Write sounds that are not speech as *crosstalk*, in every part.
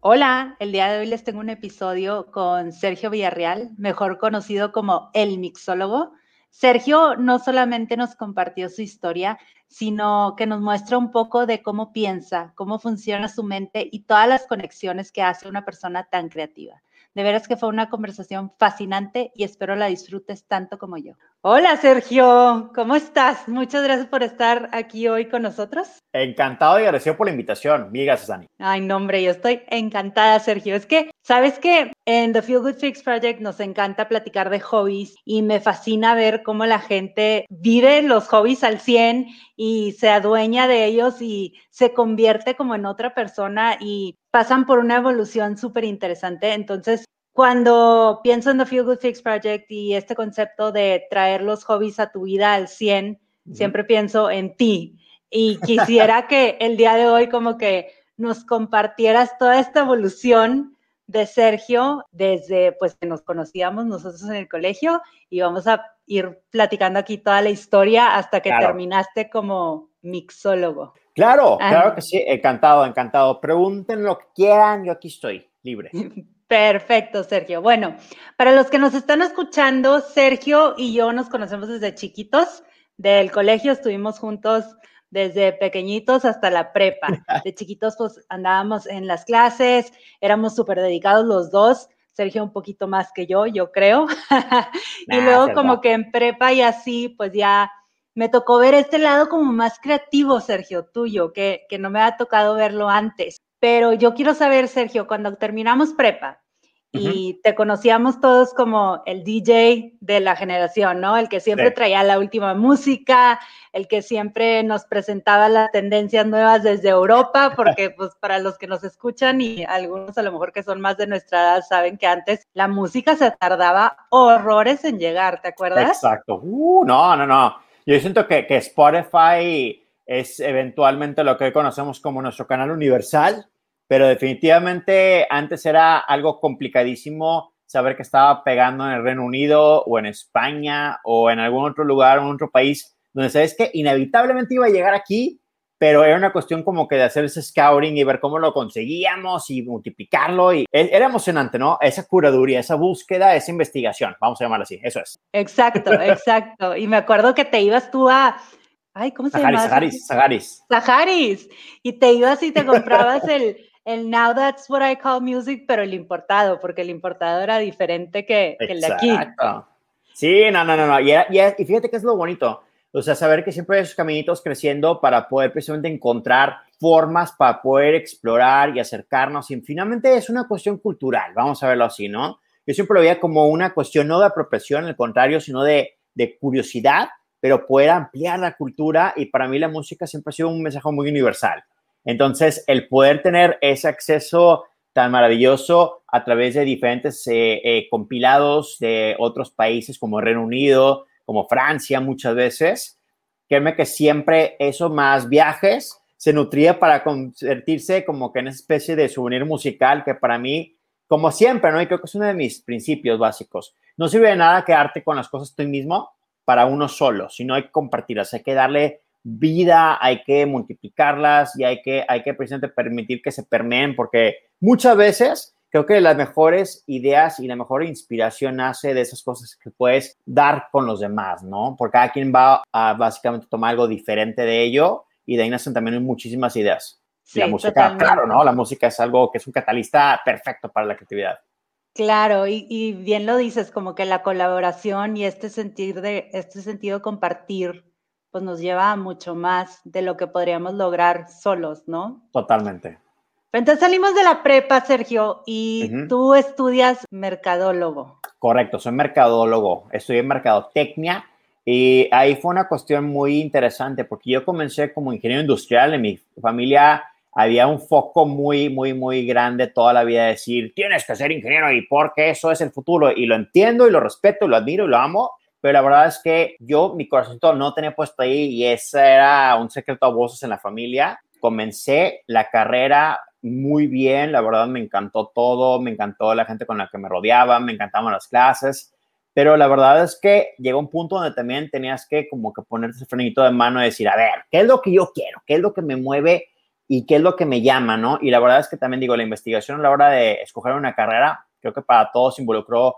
Hola, el día de hoy les tengo un episodio con Sergio Villarreal, mejor conocido como el mixólogo. Sergio no solamente nos compartió su historia, sino que nos muestra un poco de cómo piensa, cómo funciona su mente y todas las conexiones que hace una persona tan creativa. De veras que fue una conversación fascinante y espero la disfrutes tanto como yo. Hola Sergio, ¿cómo estás? Muchas gracias por estar aquí hoy con nosotros. Encantado y agradecido por la invitación. Gracias, Dani. Ay, no, hombre, yo estoy encantada, Sergio. Es que, ¿sabes que En The Feel Good Fix Project nos encanta platicar de hobbies y me fascina ver cómo la gente vive los hobbies al 100 y se adueña de ellos y se convierte como en otra persona y pasan por una evolución súper interesante. Entonces, cuando pienso en The Feel Good Fix Project y este concepto de traer los hobbies a tu vida al 100, siempre pienso en ti. Y quisiera *laughs* que el día de hoy como que nos compartieras toda esta evolución de Sergio desde pues que nos conocíamos nosotros en el colegio y vamos a ir platicando aquí toda la historia hasta que terminaste como mixólogo. Claro, ah. claro que sí, encantado, encantado. Pregunten lo que quieran, yo aquí estoy, libre. *laughs* Perfecto, Sergio. Bueno, para los que nos están escuchando, Sergio y yo nos conocemos desde chiquitos. Del colegio estuvimos juntos desde pequeñitos hasta la prepa. *laughs* De chiquitos, pues andábamos en las clases, éramos súper dedicados los dos. Sergio un poquito más que yo, yo creo. *laughs* y luego como que en prepa y así, pues ya me tocó ver este lado como más creativo, Sergio, tuyo, que, que no me ha tocado verlo antes. Pero yo quiero saber, Sergio, cuando terminamos prepa y te conocíamos todos como el DJ de la generación, ¿no? El que siempre traía la última música, el que siempre nos presentaba las tendencias nuevas desde Europa, porque pues para los que nos escuchan y algunos a lo mejor que son más de nuestra edad saben que antes la música se tardaba horrores en llegar, ¿te acuerdas? Exacto. Uh, no, no, no. Yo siento que, que Spotify es eventualmente lo que hoy conocemos como nuestro canal universal, pero definitivamente antes era algo complicadísimo saber que estaba pegando en el Reino Unido o en España o en algún otro lugar en otro país donde sabes que inevitablemente iba a llegar aquí, pero era una cuestión como que de hacer ese scouting y ver cómo lo conseguíamos y multiplicarlo y e, era emocionante, ¿no? Esa curaduría, esa búsqueda, esa investigación, vamos a llamarlo así, eso es. Exacto, *laughs* exacto. Y me acuerdo que te ibas tú a, ay, ¿cómo se llama? Saharis, Saharis. Saharis. Y te ibas y te comprabas el, el Now That's What I Call Music, pero el importado, porque el importado era diferente que, el de aquí. Sí, no, no, no, no. Y, y, fíjate que es lo bonito. O sea, saber que siempre hay esos caminitos creciendo para poder precisamente encontrar formas para poder explorar y acercarnos. Y finalmente es una cuestión cultural, vamos a verlo así, ¿no? Yo siempre lo veía como una cuestión no de apropiación, al contrario, sino de, de curiosidad, pero poder ampliar la cultura. Y para mí la música siempre ha sido un mensaje muy universal. Entonces, el poder tener ese acceso tan maravilloso a través de diferentes eh, eh, compilados de otros países como Reino Unido, como Francia muchas veces, créeme que siempre eso más viajes se nutría para convertirse como que en esa especie de souvenir musical que para mí, como siempre, ¿no? Y creo que es uno de mis principios básicos. No sirve de nada quedarte con las cosas tú mismo para uno solo, sino hay que compartirlas, hay que darle vida, hay que multiplicarlas y hay que, hay que precisamente permitir que se permeen, porque muchas veces creo que las mejores ideas y la mejor inspiración nace de esas cosas que puedes dar con los demás, ¿no? Porque cada quien va a básicamente tomar algo diferente de ello y de ahí nacen también muchísimas ideas. la música, claro, ¿no? La música es algo que es un catalista perfecto para la creatividad. Claro, y, y, bien lo dices, como que la colaboración y este sentir de, este sentido de compartir pues nos lleva a mucho más de lo que podríamos lograr solos, ¿no? Totalmente. Entonces salimos de la prepa, Sergio, y tú estudias mercadólogo. Correcto, soy mercadólogo, estudié mercadotecnia y ahí fue una cuestión muy interesante porque yo comencé como ingeniero industrial, en mi familia había un foco muy, muy, muy grande toda la vida de decir, tienes que ser ingeniero y porque eso es el futuro. Y lo entiendo y lo respeto y lo admiro y lo amo, pero la verdad es que yo, mi corazón no tenía puesto ahí y ese era un secreto a voces en la familia. Comencé la carrera muy bien, la verdad me encantó todo, me encantó la gente con la que me rodeaba, me encantaban las clases, pero la verdad es que llegó un punto donde también tenías que como que ponerte ese frenito de mano y decir, a ver, ¿qué es lo que yo quiero? ¿Qué es lo que me mueve? ¿Y qué es lo que me llama? ¿no? Y la verdad es que también digo, la investigación a la hora de escoger una carrera, creo que para todos involucró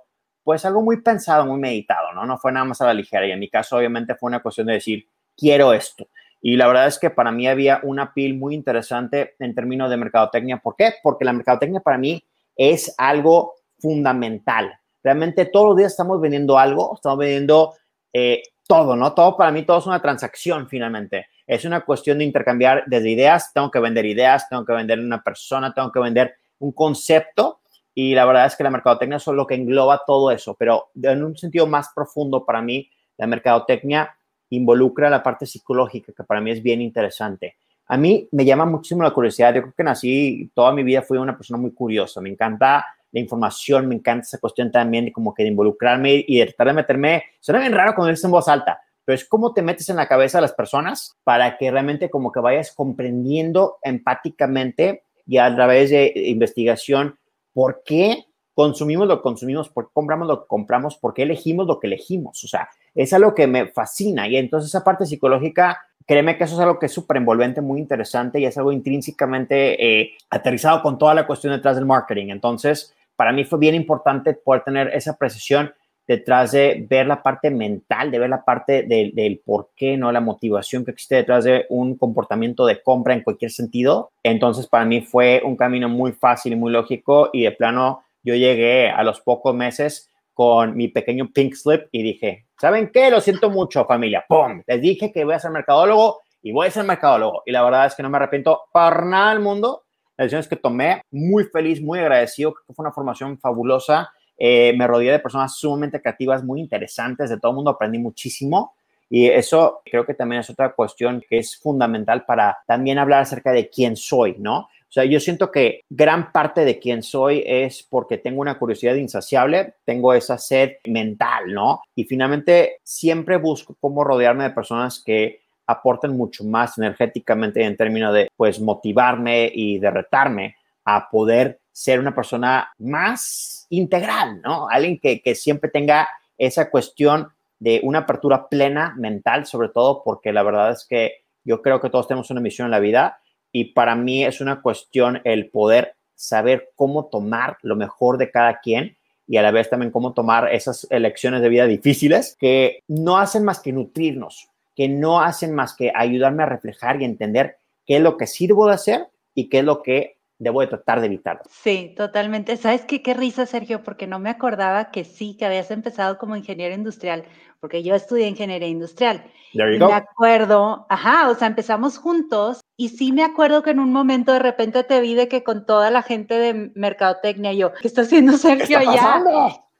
pues algo muy pensado, muy meditado, ¿no? No fue nada más a la ligera. Y en mi caso, obviamente, fue una cuestión de decir, quiero esto. Y la verdad es que para mí había una pil muy interesante en términos de mercadotecnia. ¿Por qué? Porque la mercadotecnia para mí es algo fundamental. Realmente todos los días estamos vendiendo algo, estamos vendiendo eh, todo, ¿no? Todo para mí, todo es una transacción finalmente. Es una cuestión de intercambiar desde ideas, tengo que vender ideas, tengo que vender una persona, tengo que vender un concepto y la verdad es que la mercadotecnia es lo que engloba todo eso, pero en un sentido más profundo para mí, la mercadotecnia involucra la parte psicológica, que para mí es bien interesante. A mí me llama muchísimo la curiosidad. Yo creo que nací, toda mi vida fui una persona muy curiosa. Me encanta la información, me encanta esa cuestión también como que de involucrarme y de tratar de meterme. Suena bien raro cuando dices en voz alta, pero es como te metes en la cabeza de las personas para que realmente como que vayas comprendiendo empáticamente y a través de investigación por qué consumimos lo que consumimos, por qué compramos lo que compramos, por qué elegimos lo que elegimos. O sea, es algo que me fascina. Y entonces esa parte psicológica, créeme que eso es algo que es súper envolvente, muy interesante y es algo intrínsecamente eh, aterrizado con toda la cuestión detrás del marketing. Entonces, para mí fue bien importante poder tener esa precisión detrás de ver la parte mental, de ver la parte del, por qué, ¿no? La motivación que existe detrás de un comportamiento de compra en cualquier sentido. Entonces, para mí fue un camino muy fácil y muy lógico y de plano yo llegué a los pocos meses con mi pequeño pink slip y dije, ¿saben qué? Lo siento mucho, familia. ¡Pum! Les dije que voy a ser mercadólogo y voy a ser mercadólogo. Y la verdad es que no me arrepiento para nada del mundo. Las decisiones que tomé, muy feliz, muy agradecido. Que fue una formación fabulosa eh, me rodeé de personas sumamente creativas, muy interesantes, de todo el mundo aprendí muchísimo. Y eso creo que también es otra cuestión que es fundamental para también hablar acerca de quién soy, ¿no? O sea, yo siento que gran parte de quién soy es porque tengo una curiosidad insaciable, tengo esa sed mental, ¿no? Y finalmente siempre busco cómo rodearme de personas que aporten mucho más energéticamente en términos de, pues, motivarme y de retarme a poder ser una persona más integral, ¿no? Alguien que, que siempre tenga esa cuestión de una apertura plena mental, sobre todo porque la verdad es que yo creo que todos tenemos una misión en la vida y para mí es una cuestión el poder saber cómo tomar lo mejor de cada quien y a la vez también cómo tomar esas elecciones de vida difíciles que no hacen más que nutrirnos, que no hacen más que ayudarme a reflejar y entender qué es lo que sirvo de hacer y qué es lo que debo de tratar de evitarlo. Sí, totalmente. ¿Sabes qué? Qué risa, Sergio, porque no me acordaba que sí, que habías empezado como ingeniero industrial, porque yo estudié ingeniería industrial. There Me acuerdo, ajá, o sea, empezamos juntos y sí me acuerdo que en un momento de repente te vi de que con toda la gente de mercadotecnia, yo, ¿qué está haciendo Sergio allá?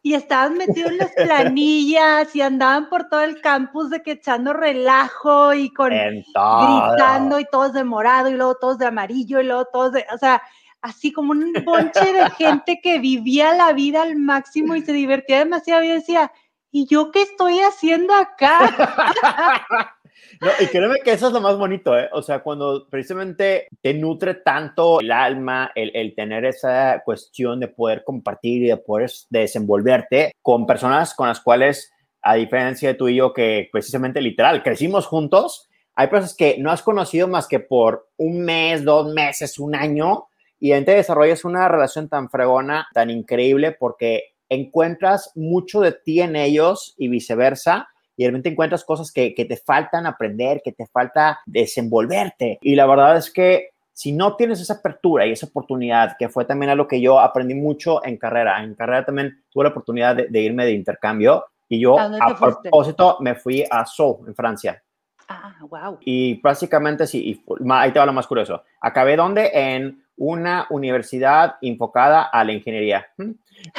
Y estaban metidos en las planillas y andaban por todo el campus de que echando relajo y con gritando y todos de morado y luego todos de amarillo y luego todos de, o sea, así como un bonche de *laughs* gente que vivía la vida al máximo y se divertía demasiado y decía, ¿y yo qué estoy haciendo acá? *laughs* No, y créeme que eso es lo más bonito, ¿eh? O sea, cuando precisamente te nutre tanto el alma, el, tener esa cuestión de poder compartir y de poder desenvolverte con personas con las cuales, a diferencia de tú y yo, que precisamente literal, crecimos juntos, hay personas que no has conocido más que por un mes, dos meses, un año, y te desarrollas una relación tan fregona, tan increíble, porque encuentras mucho de ti en ellos y viceversa y de repente encuentras cosas que, que te faltan aprender, que te falta desenvolverte. Y la verdad es que si no tienes esa apertura y esa oportunidad, que fue también algo que yo aprendí mucho en carrera, en carrera también tuve la oportunidad de, de irme de intercambio y yo a propósito me fui a Sceaux, en Francia. Ah, wow. Y básicamente sí, y ahí te va lo más curioso. Acabé donde? En una universidad enfocada a la ingeniería. ¿Mm?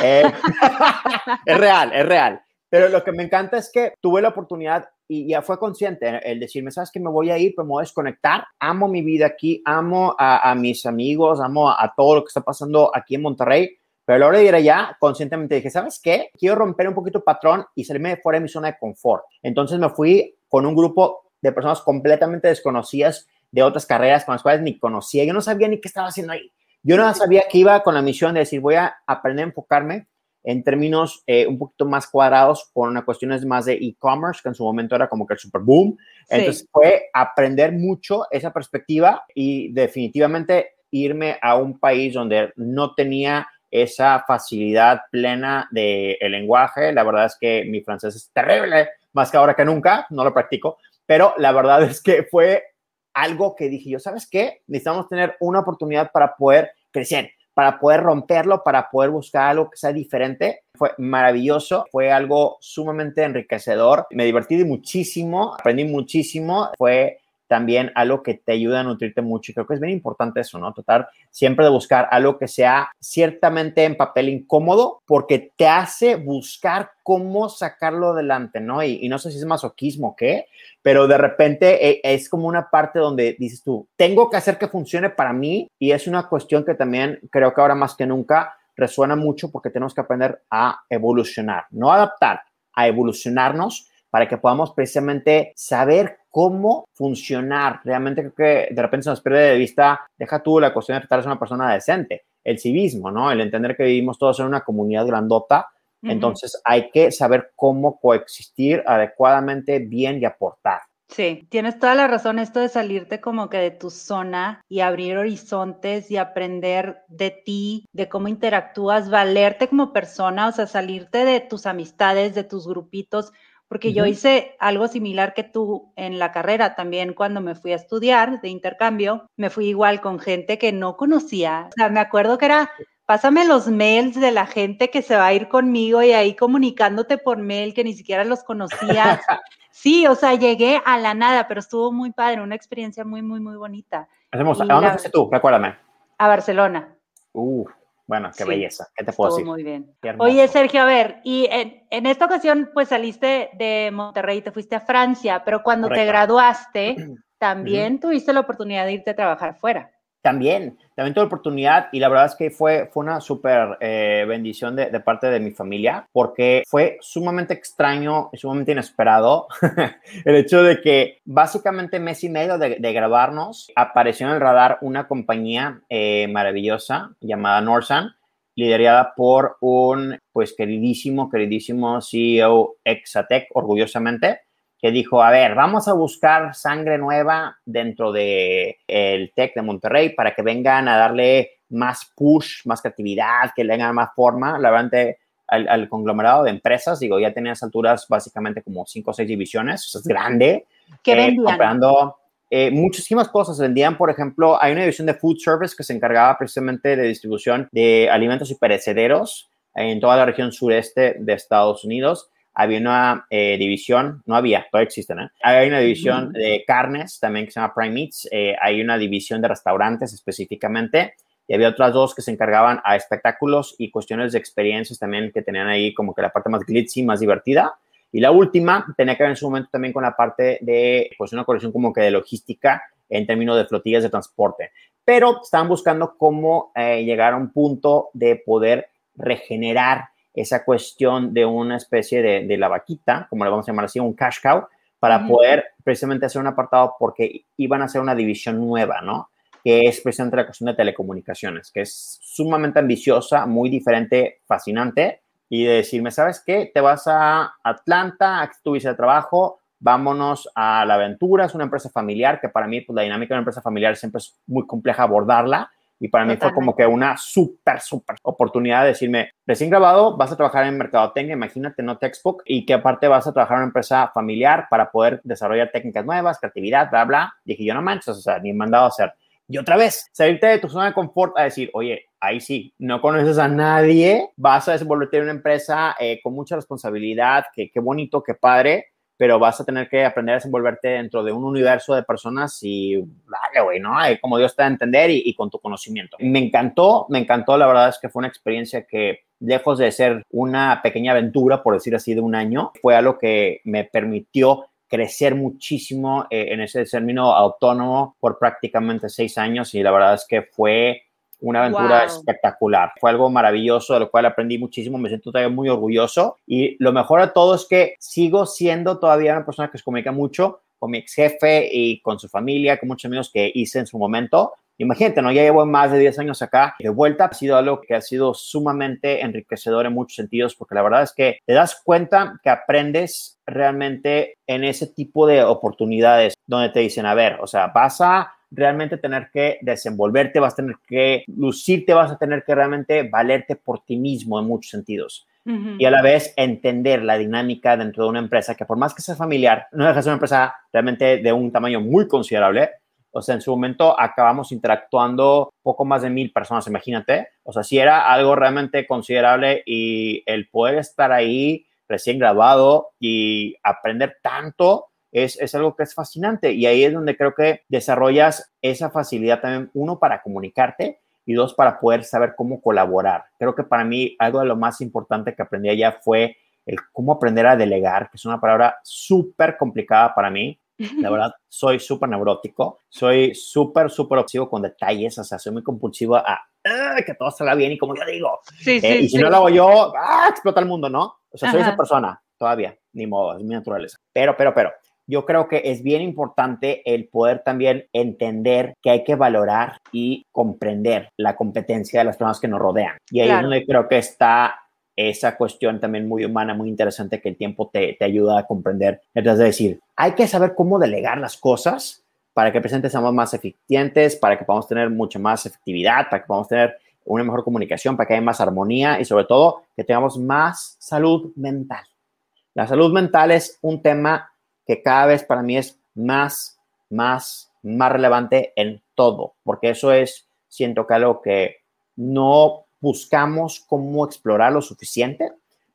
Eh, *laughs* es real, es real. Pero lo que me encanta es que tuve la oportunidad y ya fue consciente el decirme, sabes que me voy a ir, pues me voy a desconectar, amo mi vida aquí, amo a, mis amigos, amo a, todo lo que está pasando aquí en Monterrey, pero a la hora de ir allá, conscientemente dije, ¿sabes qué? Quiero romper un poquito el patrón y salirme fuera de mi zona de confort. Entonces me fui con un grupo de personas completamente desconocidas de otras carreras con las cuales ni conocía, yo no sabía ni qué estaba haciendo ahí. Yo no sabía que iba con la misión de decir, voy a aprender a enfocarme en términos eh, un poquito más cuadrados con una cuestiones más de e-commerce, que en su momento era como que el super boom. Entonces fue aprender mucho esa perspectiva y definitivamente irme a un país donde no tenía esa facilidad plena del el lenguaje. La verdad es que mi francés es terrible, más que ahora que nunca, no lo practico, pero la verdad es que fue algo que dije yo, ¿sabes qué? Necesitamos tener una oportunidad para poder crecer para poder romperlo, para poder buscar algo que sea diferente. Fue maravilloso, fue algo sumamente enriquecedor. Me divertí muchísimo, aprendí muchísimo. Fue también algo que te ayuda a nutrirte mucho. Y creo que es bien importante eso, ¿no? Tratar siempre de buscar algo que sea ciertamente en papel incómodo, porque te hace buscar cómo sacarlo adelante, ¿no? Y, no sé si es masoquismo o qué, pero de repente eh, es como una parte donde dices tú, tengo que hacer que funcione para mí y es una cuestión que también creo que ahora más que nunca resuena mucho porque tenemos que aprender a evolucionar, no adaptar, a evolucionarnos para que podamos precisamente saber cómo funcionar. Realmente creo que de repente se nos pierde de vista, deja tú la cuestión de tratar a una persona decente, el civismo, ¿no? El entender que vivimos todos en una comunidad grandota. Entonces hay que saber cómo coexistir adecuadamente, bien y aportar. Sí, tienes toda la razón, esto de salirte como que de tu zona y abrir horizontes y aprender de ti, de cómo interactúas, valerte como persona, o sea, salirte de tus amistades, de tus grupitos, porque yo hice algo similar que tú en la carrera también cuando me fui a estudiar de intercambio, me fui igual con gente que no conocía. O sea, me acuerdo que era, pásame los mails de la gente que se va a ir conmigo y ahí comunicándote por mail que ni siquiera los conocías. *laughs* sí, o sea, llegué a la nada, pero estuvo muy padre, una experiencia muy, muy, muy bonita. Hacemos, ¿A dónde fuiste tú? Recuérdame. A Barcelona. Uh, bueno, qué belleza. ¿Qué te puedo decir? Muy bien. Oye, Sergio, a ver, y en, esta ocasión, pues saliste de Monterrey y te fuiste a Francia, pero cuando te graduaste, *clears throat* también tuviste la oportunidad de irte a trabajar fuera. También, también tuve oportunidad y la verdad es que fue, fue una súper eh, bendición de, parte de mi familia porque fue sumamente extraño y sumamente inesperado *laughs* el hecho de que básicamente mes y medio de, grabarnos apareció en el radar una compañía eh, maravillosa llamada Norsan liderada por un pues queridísimo, queridísimo CEO Exatec, orgullosamente, que dijo, a ver, vamos a buscar sangre nueva dentro del el TEC de Monterrey para que vengan a darle más push, más creatividad, que le den más forma, la verdad, al, conglomerado de empresas. Digo, ya tenía alturas básicamente como cinco o seis divisiones, eso es grande. ¿Qué eh, vendían? Eh, muchísimas cosas. Vendían, por ejemplo, hay una división de food service que se encargaba precisamente de distribución de alimentos y perecederos en toda la región sureste de Estados Unidos había una eh, división, no había, todavía existen, ¿eh? Hay una división de carnes también que se llama Prime Meats, eh, hay una división de restaurantes específicamente, y había otras dos que se encargaban a espectáculos y cuestiones de experiencias también que tenían ahí como que la parte más glitzy, más divertida. Y la última tenía que ver en su momento también con la parte de, pues, una colección como que de logística en términos de flotillas de transporte. Pero estaban buscando cómo eh, llegar a un punto de poder regenerar esa cuestión de una especie de, la vaquita, como le vamos a llamar así, un cash cow, para poder precisamente hacer un apartado porque iban a hacer una división nueva, ¿no? Que es precisamente la cuestión de telecomunicaciones, que es sumamente ambiciosa, muy diferente, fascinante, y de decirme, ¿sabes qué? Te vas a Atlanta, aquí tu de trabajo, vámonos a la aventura, es una empresa familiar, que para mí, pues la dinámica de una empresa familiar siempre es muy compleja abordarla, y para mí fue como que una súper, súper oportunidad de decirme, recién grabado, vas a trabajar en mercadotecnia, imagínate, no textbook, y que aparte vas a trabajar en una empresa familiar para poder desarrollar técnicas nuevas, creatividad, bla, bla. Dije, yo no manches, o sea, ni he mandado a hacer. Y otra vez, salirte de tu zona de confort a decir, oye, ahí sí, no conoces a nadie, vas a desenvolverte en una empresa eh, con mucha responsabilidad, que qué bonito, qué padre, pero vas a tener que aprender a desenvolverte dentro de un universo de personas y dale, güey, ¿no? Como Dios te da a entender y, con tu conocimiento. Me encantó, me encantó, la verdad es que fue una experiencia que lejos de ser una pequeña aventura, por decir así, de un año, fue algo que me permitió crecer muchísimo eh, en ese término autónomo por prácticamente seis años y la verdad es que fue una aventura espectacular. Fue algo maravilloso, de lo cual aprendí muchísimo, me siento todavía muy orgulloso y lo mejor de todo es que sigo siendo todavía una persona que se comunica mucho con mi ex jefe y con su familia, con muchos amigos que hice en su momento. Imagínate, ¿no? Ya llevo más de 10 años acá. De vuelta ha sido algo que ha sido sumamente enriquecedor en muchos sentidos, porque la verdad es que te das cuenta que aprendes realmente en ese tipo de oportunidades donde te dicen, a ver, o sea, vas a realmente tener que desenvolverte, vas a tener que lucirte, vas a tener que realmente valerte por ti mismo en muchos sentidos. Y a la vez entender la dinámica dentro de una empresa que por más que sea familiar, no deja de ser una empresa realmente de un tamaño muy considerable. O sea, en su momento acabamos interactuando poco más de mil personas, imagínate. O sea, si era algo realmente considerable y el poder estar ahí recién graduado y aprender tanto es, es, algo que es fascinante y ahí es donde creo que desarrollas esa facilidad también, uno, para comunicarte y dos, para poder saber cómo colaborar. Creo que para mí algo de lo más importante que aprendí allá fue el cómo aprender a delegar, que es una palabra súper complicada para mí. La *laughs* verdad, soy súper neurótico, soy súper, súper obsesivo con detalles, o sea, soy muy compulsivo a que todo salga bien y como yo digo. Sí, eh, sí, y si no lo hago yo, ¡ah! explota el mundo, ¿no? O sea, soy esa persona todavía, ni modo, es mi naturaleza. Pero, pero, pero, yo creo que es bien importante el poder también entender que hay que valorar y comprender la competencia de las personas que nos rodean. Y ahí es donde creo que está esa cuestión también muy humana, muy interesante que el tiempo te, te ayuda a comprender. Es decir, hay que saber cómo delegar las cosas para que el presente seamos más eficientes, para que podamos tener mucha más efectividad, para que podamos tener una mejor comunicación, para que haya más armonía y sobre todo que tengamos más salud mental. La salud mental es un tema que cada vez para mí es más, más, más relevante en todo, porque eso es, siento que algo que no buscamos cómo explorar lo suficiente,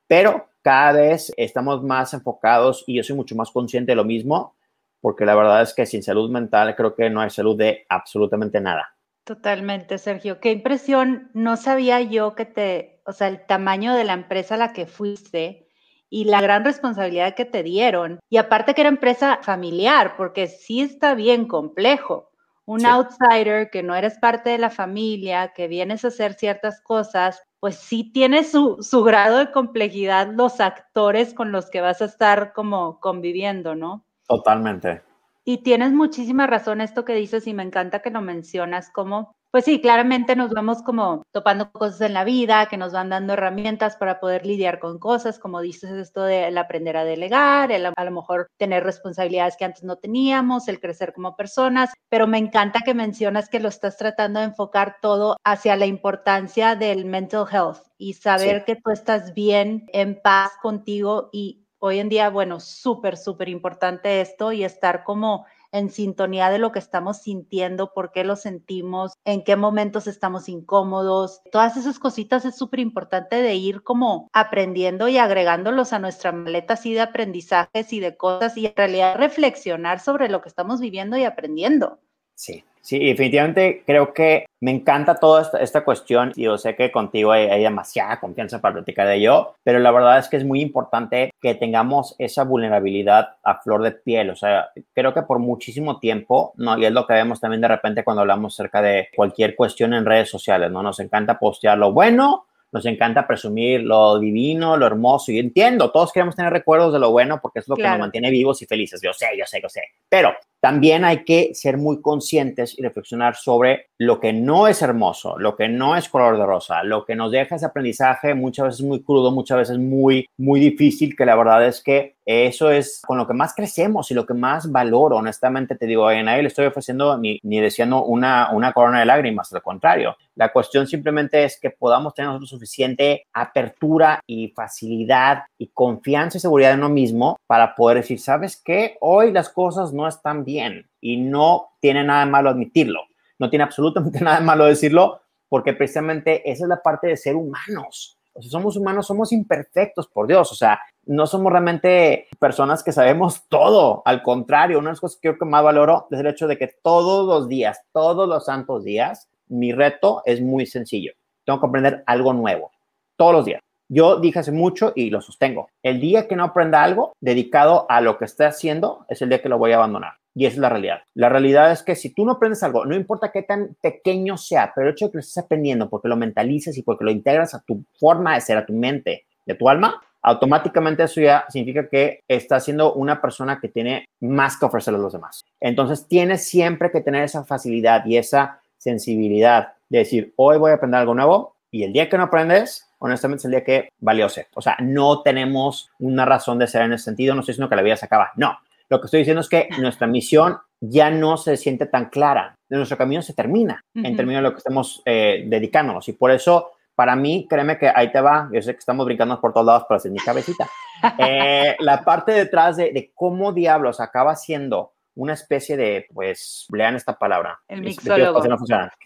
pero cada vez estamos más enfocados y yo soy mucho más consciente de lo mismo, porque la verdad es que sin salud mental creo que no hay salud de absolutamente nada. Totalmente, Sergio. Qué impresión. No sabía yo que te, o sea, el tamaño de la empresa a la que fuiste y la gran responsabilidad que te dieron. Y aparte que era empresa familiar, porque sí está bien complejo. Un outsider que no eres parte de la familia, que vienes a hacer ciertas cosas, pues sí tiene su, su grado de complejidad los actores con los que vas a estar como conviviendo, ¿no? Totalmente. Y tienes muchísima razón esto que dices y me encanta que lo mencionas, como pues sí, claramente nos vamos como topando cosas en la vida que nos van dando herramientas para poder lidiar con cosas, como dices esto de aprender a delegar, el a lo mejor tener responsabilidades que antes no teníamos, el crecer como personas, pero me encanta que mencionas que lo estás tratando de enfocar todo hacia la importancia del mental health y saber que tú estás bien, en paz contigo y hoy en día, bueno, súper, súper importante esto y estar como en sintonía de lo que estamos sintiendo, por qué lo sentimos, en qué momentos estamos incómodos. Todas esas cositas es súper importante de ir como aprendiendo y agregándolos a nuestra maleta así de aprendizajes y de cosas y en realidad reflexionar sobre lo que estamos viviendo y aprendiendo. Sí, Sí, definitivamente creo que me encanta toda esta, cuestión y yo sé que contigo hay, demasiada confianza para platicar de ello, pero la verdad es que es muy importante que tengamos esa vulnerabilidad a flor de piel. O sea, creo que por muchísimo tiempo, ¿no? Y es lo que vemos también de repente cuando hablamos acerca de cualquier cuestión en redes sociales, ¿no? Nos encanta postear lo bueno, nos encanta presumir lo divino, lo hermoso, y entiendo, todos queremos tener recuerdos de lo bueno porque es lo que nos mantiene vivos y felices, yo sé, yo sé, yo sé, pero también hay que ser muy conscientes y reflexionar sobre lo que no es hermoso, lo que no es color de rosa, lo que nos deja ese aprendizaje muchas veces muy crudo, muchas veces muy, muy difícil, que la verdad es que eso es con lo que más crecemos y lo que más valoro. Honestamente te digo, a nadie le estoy ofreciendo ni, ni deseando una, una corona de lágrimas, al contrario. La cuestión simplemente es que podamos tener nosotros suficiente apertura y facilidad y confianza y seguridad en uno mismo para poder decir, ¿sabes qué? Hoy las cosas no están bien y no tiene nada de malo admitirlo. No tiene absolutamente *laughs* nada de malo decirlo porque precisamente esa es la parte de ser humanos. O sea, somos humanos, somos imperfectos, por Dios. O sea, no somos realmente personas que sabemos *laughs* todo. Al contrario, una de las cosas que creo que más valoro es el hecho de que todos los días, todos los santos días, mi reto es muy sencillo. Tengo que aprender algo nuevo. Todos los días. Yo dije hace mucho y lo sostengo. El día que no aprenda algo dedicado a lo que esté haciendo es el día que lo voy a abandonar. Y esa es la realidad. La realidad es que si tú no aprendes algo, no importa qué tan pequeño sea, pero el hecho de que lo estés aprendiendo porque lo mentalizas y porque lo integras a tu forma de ser, a tu mente, de tu alma, automáticamente eso ya significa que estás siendo una persona que tiene más que ofrecerle a los demás. Entonces tienes siempre que tener esa facilidad y esa sensibilidad de decir, hoy voy a aprender algo nuevo y el día que no aprendes, honestamente es el día que valió ser. O sea, no tenemos una razón de ser en ese sentido, no estoy diciendo que la vida se acaba, no. Lo que estoy diciendo es que nuestra misión ya no se siente tan clara, nuestro camino se termina en términos de lo que estamos eh, dedicándonos y por eso para mí, créeme que ahí te va, yo sé que estamos brincando por todos lados, pero es mi cabecita. *laughs* Eh, la parte detrás de, de, cómo diablos acaba siendo una especie de, pues, lean esta palabra. El mixólogo.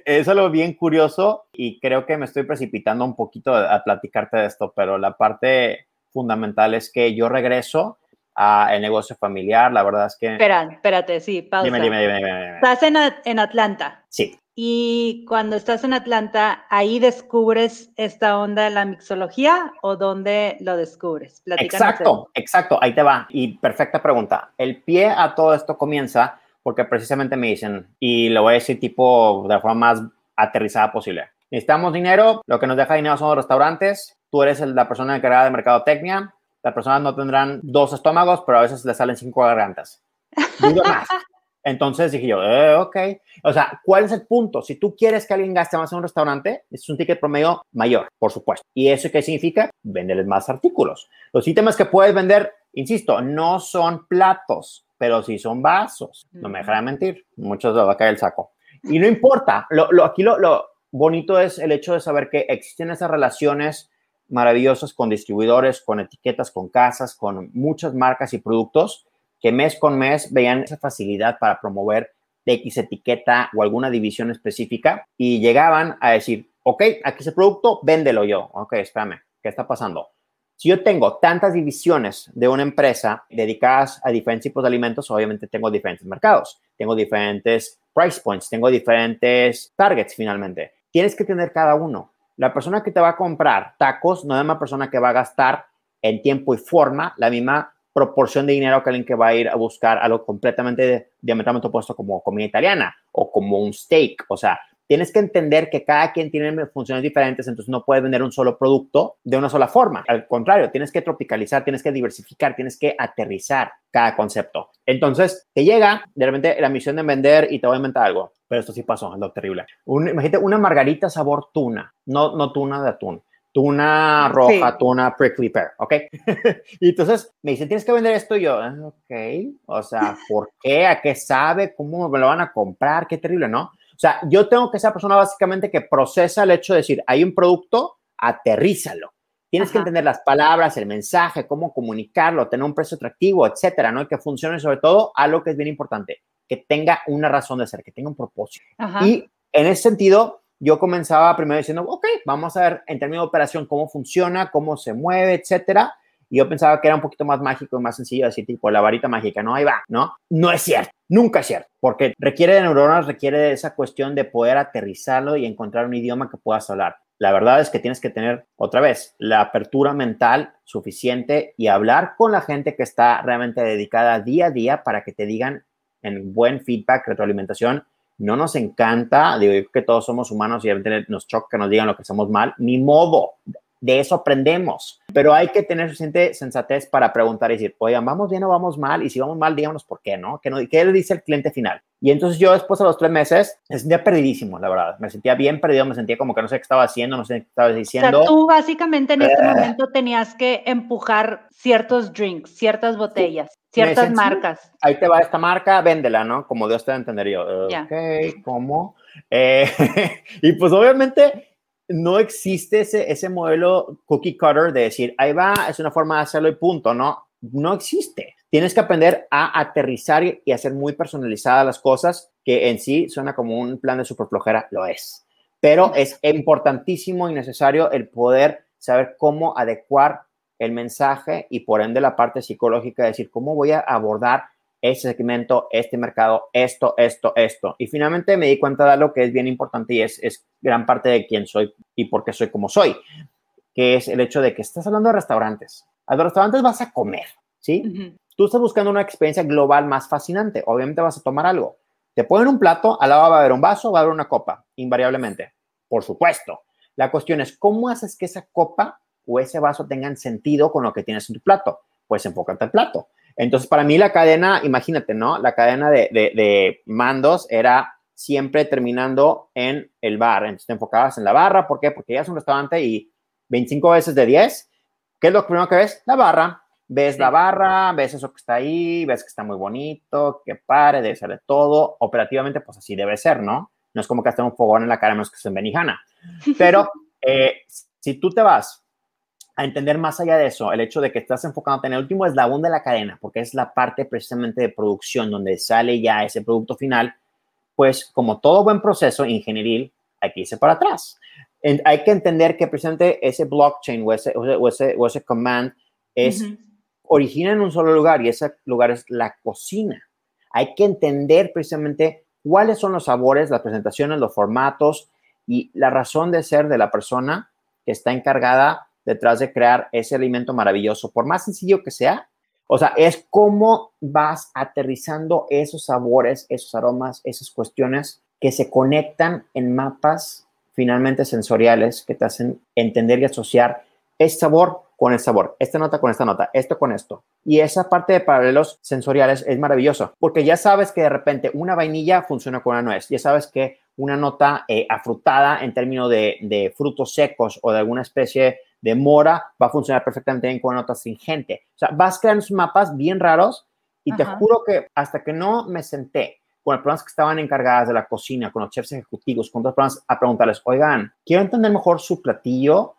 es algo bien curioso y creo que me estoy precipitando un poquito a, platicarte de esto, pero la parte fundamental es que yo regreso al negocio familiar, la verdad es que... Espera, espérate, sí, pausa. Dime, dime, dime, dime. Estás en, en Atlanta. Sí. Y cuando estás en Atlanta, ¿ahí descubres esta onda de la mixología o dónde lo descubres? exacto, exacto, ahí te va. Y perfecta pregunta. El pie a todo esto comienza porque precisamente me dicen, y lo voy a decir tipo de la forma más aterrizada posible. Necesitamos dinero, lo que nos deja dinero son los restaurantes, tú eres la persona encargada de mercadotecnia, las personas no tendrán dos estómagos, pero a veces les salen cinco gargantas. Digo más. *laughs* Entonces dije yo, eh, ok. O sea, ¿cuál es el punto? Si tú quieres que alguien gaste más en un restaurante, es un ticket promedio mayor, por supuesto. ¿Y eso qué significa? Venderles más artículos. Los ítems que puedes vender, insisto, no son platos, pero sí son vasos. No me dejarán mentir. Muchos les va a caer el saco. Y no importa. Lo, lo, aquí lo, lo bonito es el hecho de saber que existen esas relaciones maravillosas con distribuidores, con etiquetas, con casas, con muchas marcas y productos que mes con mes veían esa facilidad para promover X etiqueta o alguna división específica y llegaban a decir, ok, aquí ese producto, véndelo yo. Ok, espérame, ¿qué está pasando? Si yo tengo tantas divisiones de una empresa dedicadas a diferentes tipos de alimentos, obviamente tengo diferentes mercados, tengo diferentes price points, tengo diferentes targets finalmente. Tienes que tener cada uno. La persona que te va a comprar tacos no es una persona que va a gastar en tiempo y forma la misma proporción de dinero que alguien que va a ir a buscar algo completamente diametralmente opuesto como comida italiana o como un steak. O sea, tienes que entender que cada quien tiene funciones diferentes, entonces no puedes vender un solo producto de una sola forma. Al contrario, tienes que tropicalizar, tienes que diversificar, tienes que aterrizar cada concepto. Entonces, te llega de repente la misión de vender y te voy a inventar algo, pero esto sí pasó, es lo terrible. imagínate una margarita sabor tuna, no, no tuna de atún tuna roja, tuna prickly pear, ¿ok? *laughs* y entonces me dicen, tienes que vender esto y yo, ok, o sea, ¿por qué? ¿A qué sabe? ¿Cómo me lo van a comprar? Qué terrible, ¿no? O sea, yo tengo que ser persona básicamente que procesa el hecho de decir, hay un producto, aterrízalo. Tienes que entender las palabras, el mensaje, cómo comunicarlo, tener un precio atractivo, etcétera, ¿no? Y que funcione sobre todo a lo que es bien importante, que tenga una razón de ser, que tenga un propósito. Y en ese sentido, yo comenzaba primero diciendo, ok, vamos a ver en términos de operación cómo funciona, cómo se mueve, etcétera. Y yo pensaba que era un poquito más mágico y más sencillo, así tipo la varita mágica, ¿no? Ahí va, ¿no? No es cierto, nunca es cierto, porque requiere de neuronas, requiere de esa cuestión de poder aterrizarlo y encontrar un idioma que puedas hablar. La verdad es que tienes que tener, otra vez, la apertura mental suficiente y hablar con la gente que está realmente dedicada día a día para que te digan en buen feedback, retroalimentación, no nos encanta, digo que todos somos humanos y nos choca que nos digan lo que hacemos mal, ni modo, de eso aprendemos, pero hay que tener suficiente sensatez para preguntar y decir, oigan, ¿vamos bien o vamos mal? Y si vamos mal, díganos por qué, ¿no? ¿Qué, no, qué le dice el cliente final? Y entonces yo después de los tres meses me sentía perdidísimo, la verdad. Me sentía bien perdido, me sentía como que no sé qué estaba haciendo, no sé qué estaba diciendo. O sea, tú básicamente en este eh. momento tenías que empujar ciertos drinks, ciertas botellas, ciertas marcas. Ahí te va esta marca, véndela, ¿no? Como Dios te va a entender yo. Ok, ¿cómo? Eh, *laughs* y pues obviamente no existe ese, ese modelo cookie cutter de decir, ahí va, es una forma de hacerlo y punto, ¿no? No existe. Tienes que aprender a aterrizar y hacer muy personalizadas las cosas, que en sí suena como un plan de superflojera, lo es. Pero es importantísimo y necesario el poder saber cómo adecuar el mensaje y por ende la parte psicológica, decir, cómo voy a abordar este segmento, este mercado, esto, esto, esto. Y finalmente me di cuenta de algo que es bien importante y es, es gran parte de quién soy y por qué soy como soy. que es el hecho de que estás hablando de restaurantes. A los restaurantes vas a comer, ¿sí? Tú estás buscando una experiencia global más fascinante. Obviamente vas a tomar algo. Te ponen un plato, al lado va a haber un vaso, va a haber una copa, invariablemente. Por supuesto. La cuestión es, ¿cómo haces que esa copa o ese vaso tengan sentido con lo que tienes en tu plato? Pues enfócate al plato. Entonces, para mí la cadena, imagínate, ¿no? La cadena de, de mandos era siempre terminando en el bar. Entonces te enfocabas en la barra. ¿Por qué? Porque ya es un restaurante y 25 veces de 10, ¿qué es lo primero que ves? La barra. Ves la barra, ves eso que está ahí, ves que está muy bonito, que pare, debe ser de todo. Operativamente, pues así debe ser, ¿no? No es como que esté un fogón en la cara, menos que esté en Benijana. Pero eh, si tú te vas a entender más allá de eso, el hecho de que estás enfocándote en el último eslabón de la cadena, porque es la parte precisamente de producción donde sale ya ese producto final, pues como todo buen proceso ingenieril, hay que irse para atrás hay que entender que precisamente ese blockchain o ese, o ese, o ese command es, origina en un solo lugar y ese lugar es la cocina. Hay que entender precisamente cuáles son los sabores, las presentaciones, los formatos y la razón de ser de la persona que está encargada detrás de crear ese alimento maravilloso, por más sencillo que sea. O sea, es cómo vas aterrizando esos sabores, esos aromas, esas cuestiones que se conectan en mapas finalmente sensoriales que te hacen entender y asociar este sabor con el sabor, esta nota con esta nota, esto con esto. Y esa parte de paralelos sensoriales es maravilloso, porque ya sabes que de repente una vainilla funciona con una nuez, ya sabes que una nota eh, afrutada en términos de, frutos secos o de alguna especie de mora va a funcionar perfectamente bien con una nota astringente. O sea, vas creando mapas bien raros y te juro que hasta que no me senté con las personas que estaban encargadas de la cocina, con los chefs ejecutivos, con otras personas, a preguntarles, oigan, quiero entender mejor su platillo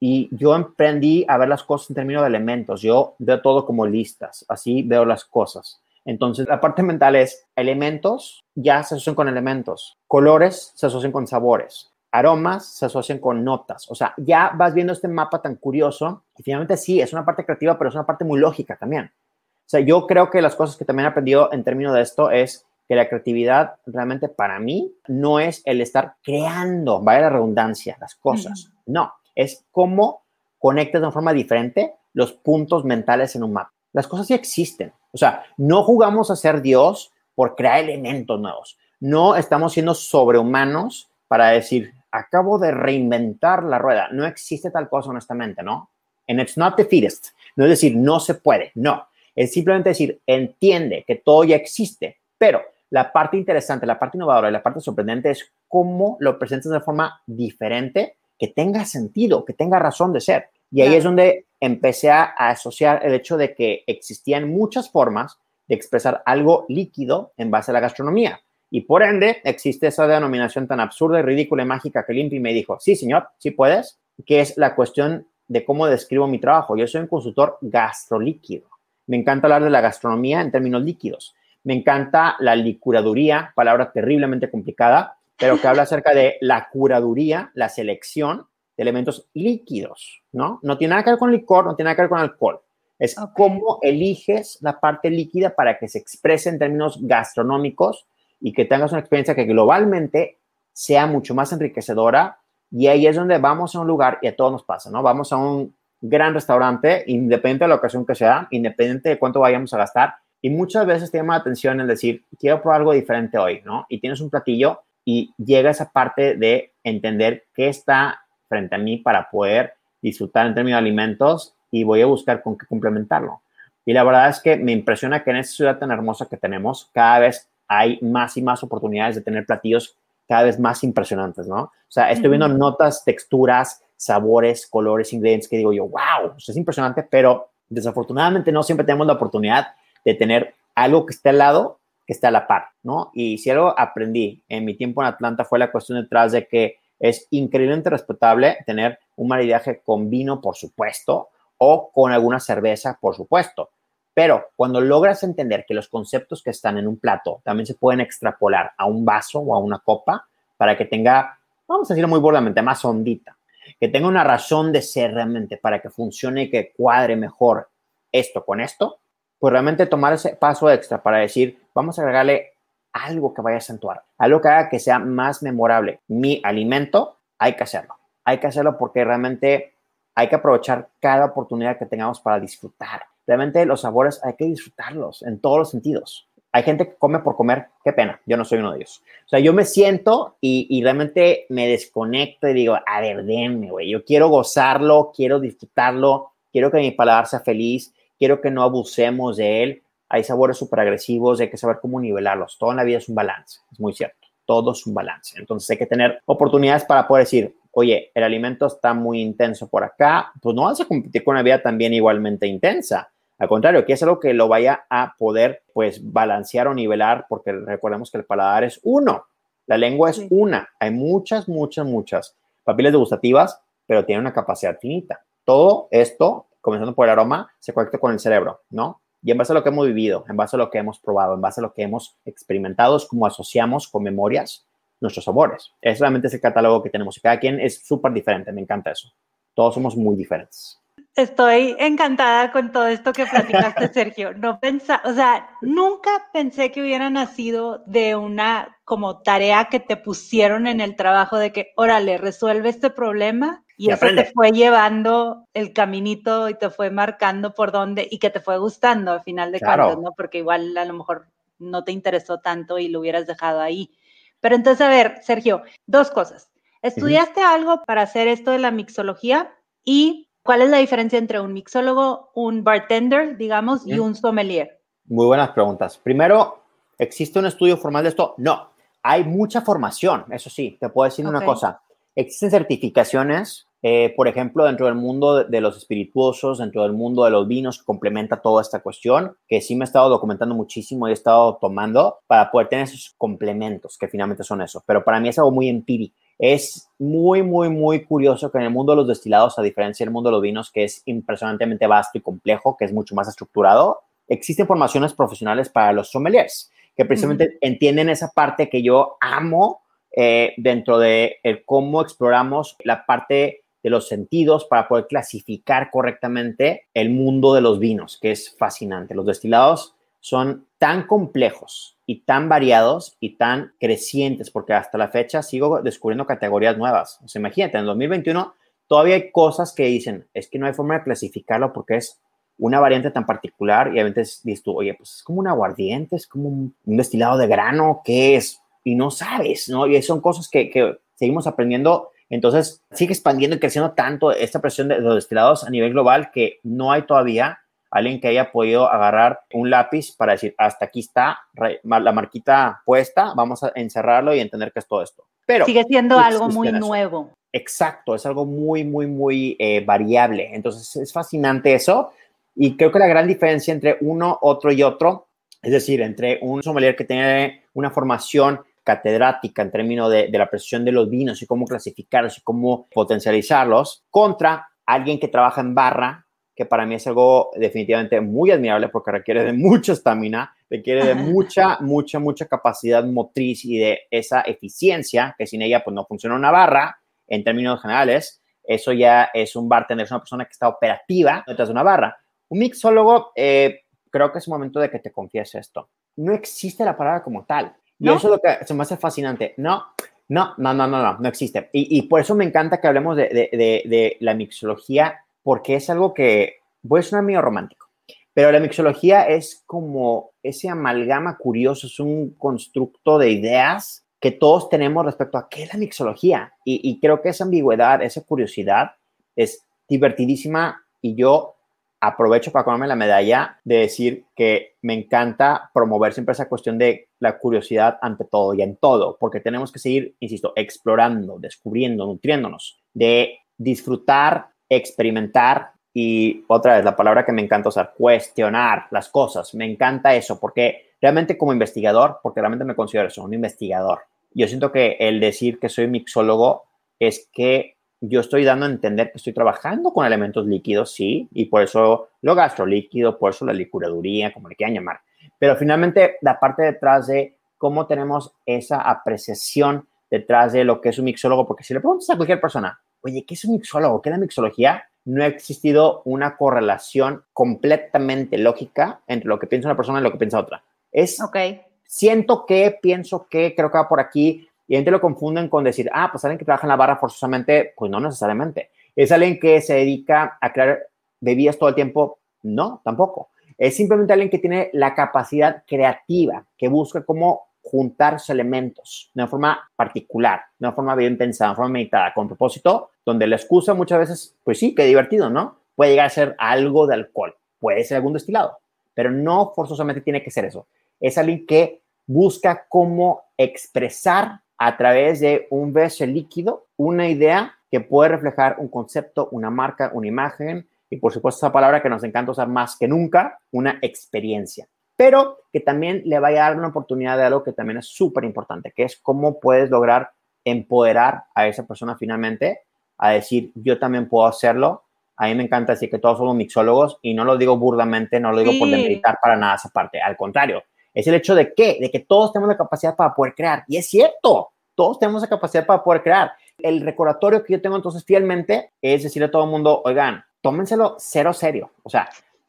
y yo emprendí a ver las cosas en términos de elementos. Yo veo todo como listas, así veo las cosas. Entonces, la parte mental es elementos ya se asocian con elementos, colores se asocian con sabores, aromas se asocian con notas. O sea, ya vas viendo este mapa tan curioso y finalmente sí, es una parte creativa, pero es una parte muy lógica también. O sea, yo creo que las cosas que también he aprendido en términos de esto es que la creatividad realmente para mí no es el estar creando, vaya la redundancia, las cosas. No, es cómo conectas de una forma diferente los puntos mentales en un mapa. Las cosas ya existen. O sea, no jugamos a ser Dios por crear elementos nuevos. No estamos siendo sobrehumanos para decir, acabo de reinventar la rueda. No existe tal cosa, honestamente, ¿no? And it's not the fittest. No es decir, no se puede. No. Es simplemente decir, entiende que todo ya existe, pero la parte interesante, la parte innovadora y la parte sorprendente es cómo lo presentas de forma diferente, que tenga sentido, que tenga razón de ser. Y ahí es donde empecé a, asociar el hecho de que existían muchas formas de expresar algo líquido en base a la gastronomía. Y por ende, existe esa denominación tan absurda y ridícula y mágica que Limpi me dijo, sí, señor, sí puedes, que es la cuestión de cómo describo mi trabajo. Yo soy un consultor gastrolíquido. Me encanta hablar de la gastronomía en términos líquidos. Me encanta la licuraduría, palabra terriblemente complicada, pero que habla acerca de la curaduría, la selección de elementos líquidos, ¿no? No tiene nada que ver con licor, no tiene nada que ver con alcohol. Es cómo eliges la parte líquida para que se exprese en términos gastronómicos y que tengas una experiencia que globalmente sea mucho más enriquecedora. Y ahí es donde vamos a un lugar y a todos nos pasa, ¿no? Vamos a un gran restaurante, independiente de la ocasión que sea, independiente de cuánto vayamos a gastar, y muchas veces te llama la atención el decir, quiero probar algo diferente hoy, ¿no? Y tienes un platillo y llega esa parte de entender qué está frente a mí para poder disfrutar en términos de alimentos y voy a buscar con qué complementarlo. Y la verdad es que me impresiona que en esta ciudad tan hermosa que tenemos, cada vez hay más y más oportunidades de tener platillos cada vez más impresionantes, ¿no? O sea, estoy viendo notas, texturas, sabores, colores, ingredientes que digo yo, wow, es impresionante, pero desafortunadamente no siempre tenemos la oportunidad de tener algo que esté al lado, que esté a la par, ¿no? Y si algo aprendí en mi tiempo en Atlanta fue la cuestión detrás de que es increíblemente respetable tener un maridaje con vino, por supuesto, o con alguna cerveza, por supuesto. Pero cuando logras entender que los conceptos que están en un plato también se pueden extrapolar a un vaso o a una copa para que tenga, vamos a decirlo muy burdamente, más ondita, que tenga una razón de ser realmente para que funcione y que cuadre mejor esto con esto, pues realmente tomar ese paso extra para decir, vamos a agregarle algo que vaya a acentuar, algo que haga que sea más memorable. Mi alimento, hay que hacerlo. Hay que hacerlo porque realmente hay que aprovechar cada oportunidad que tengamos para disfrutar. Realmente los sabores hay que disfrutarlos en todos los sentidos. Hay gente que come por comer, qué pena, yo no soy uno de ellos. O sea, yo me siento y, realmente me desconecto y digo, a ver, denme, güey, yo quiero gozarlo, quiero disfrutarlo, quiero que mi paladar sea feliz, quiero que no abusemos de él. Hay sabores súper agresivos, hay que saber cómo nivelarlos. Todo en la vida es un balance, es muy cierto. Todo es un balance. Entonces hay que tener oportunidades para poder decir, oye, el alimento está muy intenso por acá, pues no vas a competir con una vida también igualmente intensa. Al contrario, que es algo que lo vaya a poder, pues, balancear o nivelar, porque recordemos que el paladar es uno, la lengua es una. Hay muchas, muchas, muchas papilas degustativas, pero tiene una capacidad finita. Todo esto, comenzando por el aroma, se conecta con el cerebro, ¿no? Y en base a lo que hemos vivido, en base a lo que hemos probado, en base a lo que hemos experimentado, es como asociamos con memorias nuestros sabores. Es realmente ese catálogo que tenemos. Cada quien es súper diferente, me encanta eso. Todos somos muy diferentes. Estoy encantada con todo esto que platicaste, *laughs* Sergio. No pensa, o sea, nunca pensé que hubiera nacido de una como tarea que te pusieron en el trabajo de que, órale, resuelve este problema y, eso te fue llevando el caminito y te fue marcando por dónde y que te fue gustando a final de cuentas, ¿no? Porque igual a lo mejor no te interesó tanto y lo hubieras dejado ahí. Pero entonces, a ver, Sergio, dos cosas. ¿Estudiaste algo para hacer esto de la mixología? ¿Y cuál es la diferencia entre un mixólogo, un bartender, digamos, y un sommelier? Muy buenas preguntas. Primero, ¿existe un estudio formal de esto? No. Hay mucha formación, eso sí, te puedo decir una cosa. Existen certificaciones eh, por ejemplo, dentro del mundo de los espirituosos, dentro del mundo de los vinos, que complementa toda esta cuestión, que sí me he estado documentando muchísimo y he estado tomando para poder tener esos complementos, que finalmente son eso. Pero para mí es algo muy empírico. Es muy, muy, muy curioso que en el mundo de los destilados, a diferencia del mundo de los vinos, que es impresionantemente vasto y complejo, que es mucho más estructurado, existen formaciones profesionales para los sommeliers, que precisamente entienden esa parte que yo amo eh, dentro de el cómo exploramos la parte de los sentidos para poder clasificar correctamente el mundo de los vinos, que es fascinante. Los destilados son tan complejos y tan variados y tan crecientes, porque hasta la fecha sigo descubriendo categorías nuevas. O sea, imagínate, en el 2021 todavía hay cosas que dicen, es que no hay forma de clasificarlo porque es una variante tan particular y a veces dices tú, oye, pues es como un aguardiente, es como un, destilado de grano, ¿qué es? Y no sabes, ¿no? Y son cosas que, que seguimos aprendiendo entonces, sigue expandiendo y creciendo tanto esta presión de los destilados a nivel global que no hay todavía alguien que haya podido agarrar un lápiz para decir, hasta aquí está la marquita puesta, vamos a encerrarlo y entender que es todo esto. Pero sigue siendo algo muy nuevo. Exacto, es algo muy, muy, muy eh, variable. Entonces, es fascinante eso. Y creo que la gran diferencia entre uno, otro y otro, es decir, entre un sommelier que tiene una formación catedrática en términos de, la precisión de los vinos y cómo clasificarlos y cómo potencializarlos, contra alguien que trabaja en barra, que para mí es algo definitivamente muy admirable porque requiere de mucha estamina, requiere de mucha, mucha, mucha capacidad motriz y de esa eficiencia, que sin ella pues no funciona una barra en términos generales. Eso ya es un bartender, es una persona que está operativa detrás de una barra. Un mixólogo, eh, creo que es momento de que te confiese esto. No existe la palabra como tal. Y eso es lo que se me hace fascinante. No, no, no, no, no, no, no existe. Y, por eso me encanta que hablemos de, de, la mixología, porque es algo que puede sonar medio romántico. Pero la mixología es como ese amalgama curioso, es un constructo de ideas que todos tenemos respecto a qué es la mixología. Y, y creo que esa ambigüedad, esa curiosidad es divertidísima y yo aprovecho para ponerme la medalla de decir que me encanta promover siempre esa cuestión de la curiosidad ante todo y en todo, porque tenemos que seguir, insisto, explorando, descubriendo, nutriéndonos, de disfrutar, experimentar y otra vez la palabra que me encanta usar, cuestionar las cosas. Me encanta eso porque realmente como investigador, porque realmente me considero eso, un investigador. Yo siento que el decir que soy mixólogo es que yo estoy dando a entender que estoy trabajando con elementos líquidos, sí, y por eso lo gastrolíquido, por eso la licuraduría, como le quieran llamar. Pero finalmente, la parte detrás de cómo tenemos esa apreciación detrás de lo que es un mixólogo, porque si le preguntas a cualquier persona, oye, ¿qué es un mixólogo? ¿Qué es la mixología? No ha existido una correlación completamente lógica entre lo que piensa una persona y lo que piensa otra. Es, okay. siento que, pienso que, creo que va por aquí, y gente lo confunden con decir, ah, pues alguien que trabaja en la barra forzosamente, pues no necesariamente. ¿Es alguien que se dedica a crear bebidas todo el tiempo? No, tampoco. Es simplemente alguien que tiene la capacidad creativa, que busca cómo juntar esos elementos de una forma particular, de una forma bien pensada, de una forma meditada, con propósito, donde la excusa muchas veces, pues sí, qué divertido, ¿no? Puede llegar a ser algo de alcohol, puede ser algún destilado, pero no forzosamente tiene que ser eso. Es alguien que busca cómo expresar a través de un beso líquido una idea que puede reflejar un concepto, una marca, una imagen y por supuesto esa palabra que nos encanta usar más que nunca, una experiencia. Pero que también le vaya a dar una oportunidad de algo que también es súper importante, que es cómo puedes lograr empoderar a esa persona finalmente a decir, yo también puedo hacerlo. A mí me encanta decir que todos somos mixólogos y no lo digo burdamente, no lo digo por demeritar para nada esa parte. Al contrario, es el hecho de que, de que todos tenemos la capacidad para poder crear. Y es cierto, todos tenemos la capacidad para poder crear. El recordatorio que yo tengo entonces fielmente es decirle a todo el mundo, oigan, tómenselo cero serio. O sea,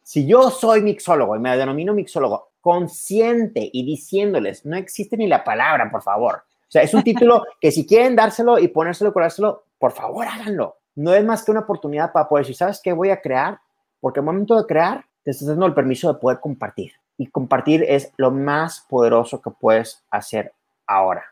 si yo soy mixólogo y me denomino mixólogo, consciente y diciéndoles, no existe ni la palabra, por favor. O sea, es un *laughs* título que si quieren dárselo y ponérselo, curárselo, por favor háganlo. No es más que una oportunidad para poder decir, ¿sabes qué voy a crear? Porque al momento de crear, te estás dando el permiso de poder compartir. Y compartir es lo más poderoso que puedes hacer ahora.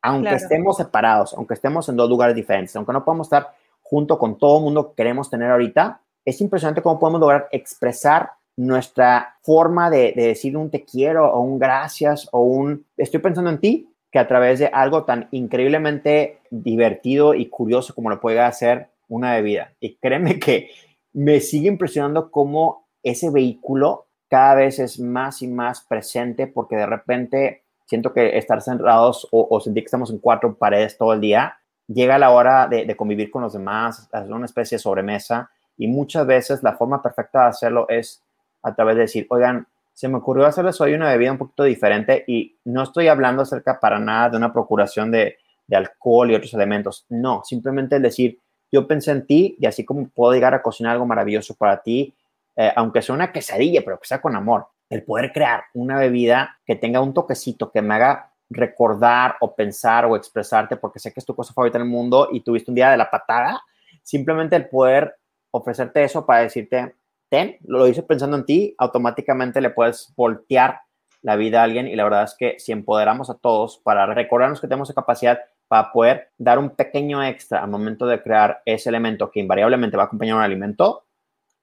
Aunque estemos separados, aunque estemos en dos lugares diferentes, aunque no podamos estar junto con todo el mundo que queremos tener ahorita, es impresionante cómo podemos lograr expresar nuestra forma de, decir un te quiero o un gracias o un estoy pensando en ti, que a través de algo tan increíblemente divertido y curioso como lo puede hacer una bebida. Y créeme que me sigue impresionando cómo ese vehículo cada vez es más y más presente porque de repente siento que estar cerrados o, o sentir que estamos en cuatro paredes todo el día llega la hora de, convivir con los demás, hacer una especie de sobremesa y muchas veces la forma perfecta de hacerlo es a través de decir, oigan, se me ocurrió hacerles hoy una bebida un poquito diferente y no estoy hablando acerca para nada de una procuración de, alcohol y otros elementos. No, simplemente el decir, yo pensé en ti y así como puedo llegar a cocinar algo maravilloso para ti, eh, aunque sea una quesadilla, pero que sea con amor, el poder crear una bebida que tenga un toquecito, que me haga recordar o pensar o expresarte porque sé que es tu cosa favorita en el mundo y tuviste un día de la patada, simplemente el poder ofrecerte eso para decirte, ten, lo hice pensando en ti, automáticamente le puedes voltear la vida a alguien y la verdad es que si empoderamos a todos para recordarnos que tenemos esa capacidad para poder dar un pequeño extra al momento de crear ese elemento que invariablemente va a acompañar un alimento,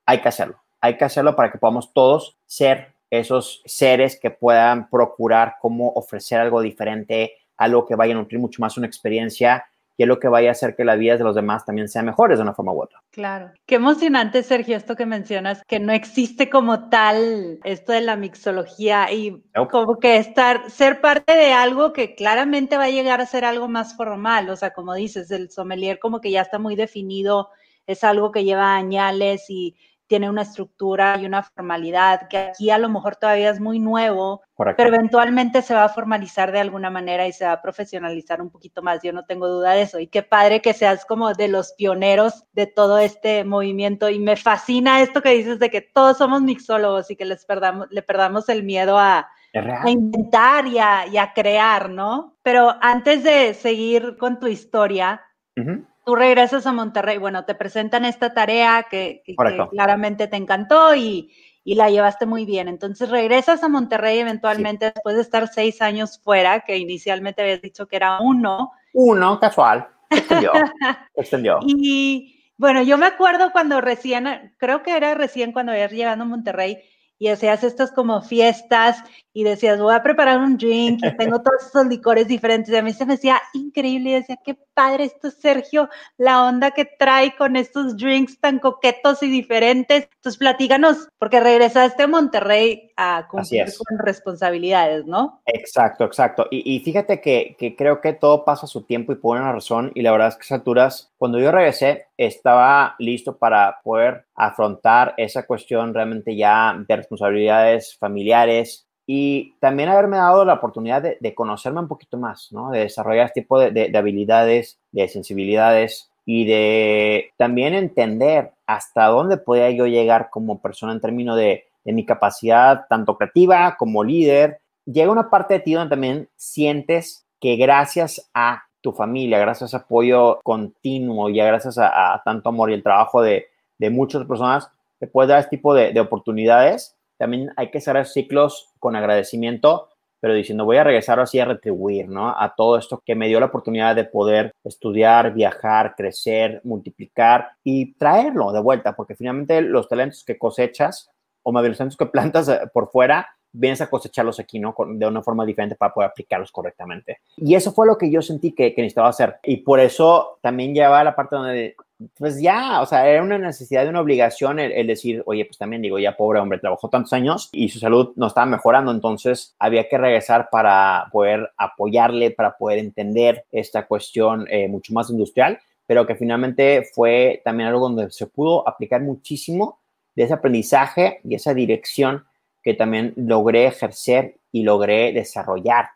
hay que hacerlo. Hay que hacerlo para que podamos todos ser esos seres que puedan procurar cómo ofrecer algo diferente, algo que vaya a nutrir mucho más una experiencia y es lo que vaya a hacer que la vida de los demás también sean mejores de una forma u otra. Claro. Qué emocionante, Sergio, esto que mencionas, que no existe como tal esto de la mixología y como que estar, ser parte de algo que claramente va a llegar a ser algo más formal. O sea, como dices, el sommelier como que ya está muy definido, es algo que lleva añales y tiene una estructura y una formalidad que aquí a lo mejor todavía es muy nuevo, pero eventualmente se va a formalizar de alguna manera y se va a profesionalizar un poquito más. Yo no tengo duda de eso. Y qué padre que seas como de los pioneros de todo este movimiento. Y me fascina esto que dices de que todos somos mixólogos y que les perdamos, le perdamos el miedo a, inventar y a, crear, ¿no? Pero antes de seguir con tu historia, tú regresas a Monterrey, bueno, te presentan esta tarea que, claramente te encantó y, la llevaste muy bien. Entonces regresas a Monterrey eventualmente después de estar seis años fuera, que inicialmente habías dicho que era uno. Uno, casual. Extendió. *laughs* extendió. Y bueno, yo me acuerdo cuando recién, creo que era recién cuando habías llegado a Monterrey, y hacías estas como fiestas y decías, voy a preparar un drink y tengo *laughs* todos esos licores diferentes. Y a mí se me hacía increíble y decía, qué padre esto, Sergio, la onda que trae con estos drinks tan coquetos y diferentes. Entonces, platícanos, porque regresaste a Monterrey a cumplir con responsabilidades, ¿no? Exacto, exacto. Y, fíjate que, que, creo que todo pasa a su tiempo y por una razón. Y la verdad es que a esas alturas, cuando yo regresé, estaba listo para poder afrontar esa cuestión realmente ya de responsabilidades familiares y también haberme dado la oportunidad de, conocerme un poquito más, ¿no? De desarrollar este tipo de, habilidades, de sensibilidades y de también entender hasta dónde podía yo llegar como persona en términos de, de mi capacidad tanto creativa como líder. Llega una parte de ti donde también sientes que gracias a tu familia, gracias a apoyo continuo y gracias a, tanto amor y el trabajo de, de muchas personas, te puedes dar este tipo de, de oportunidades. También hay que cerrar ciclos con agradecimiento pero diciendo voy a regresar así a retribuir, ¿no? A todo esto que me dio la oportunidad de poder estudiar, viajar, crecer, multiplicar y traerlo de vuelta, porque finalmente los talentos que cosechas, o más bien los talentos que *laughs* plantas eh, por fuera, vienes a cosecharlos aquí, ¿no? De una forma diferente para poder aplicarlos correctamente. Y eso fue lo que yo sentí que, que necesitaba hacer. Y por eso también llevaba la parte donde pues ya, o sea, era una necesidad una obligación el, decir, oye, pues también digo, ya pobre hombre, trabajó tantos años y su salud no estaba mejorando, entonces había que regresar para poder apoyarle, para poder entender esta cuestión eh, mucho más industrial, pero que finalmente fue también algo donde se pudo aplicar muchísimo de ese aprendizaje y esa dirección que también logré ejercer y logré desarrollar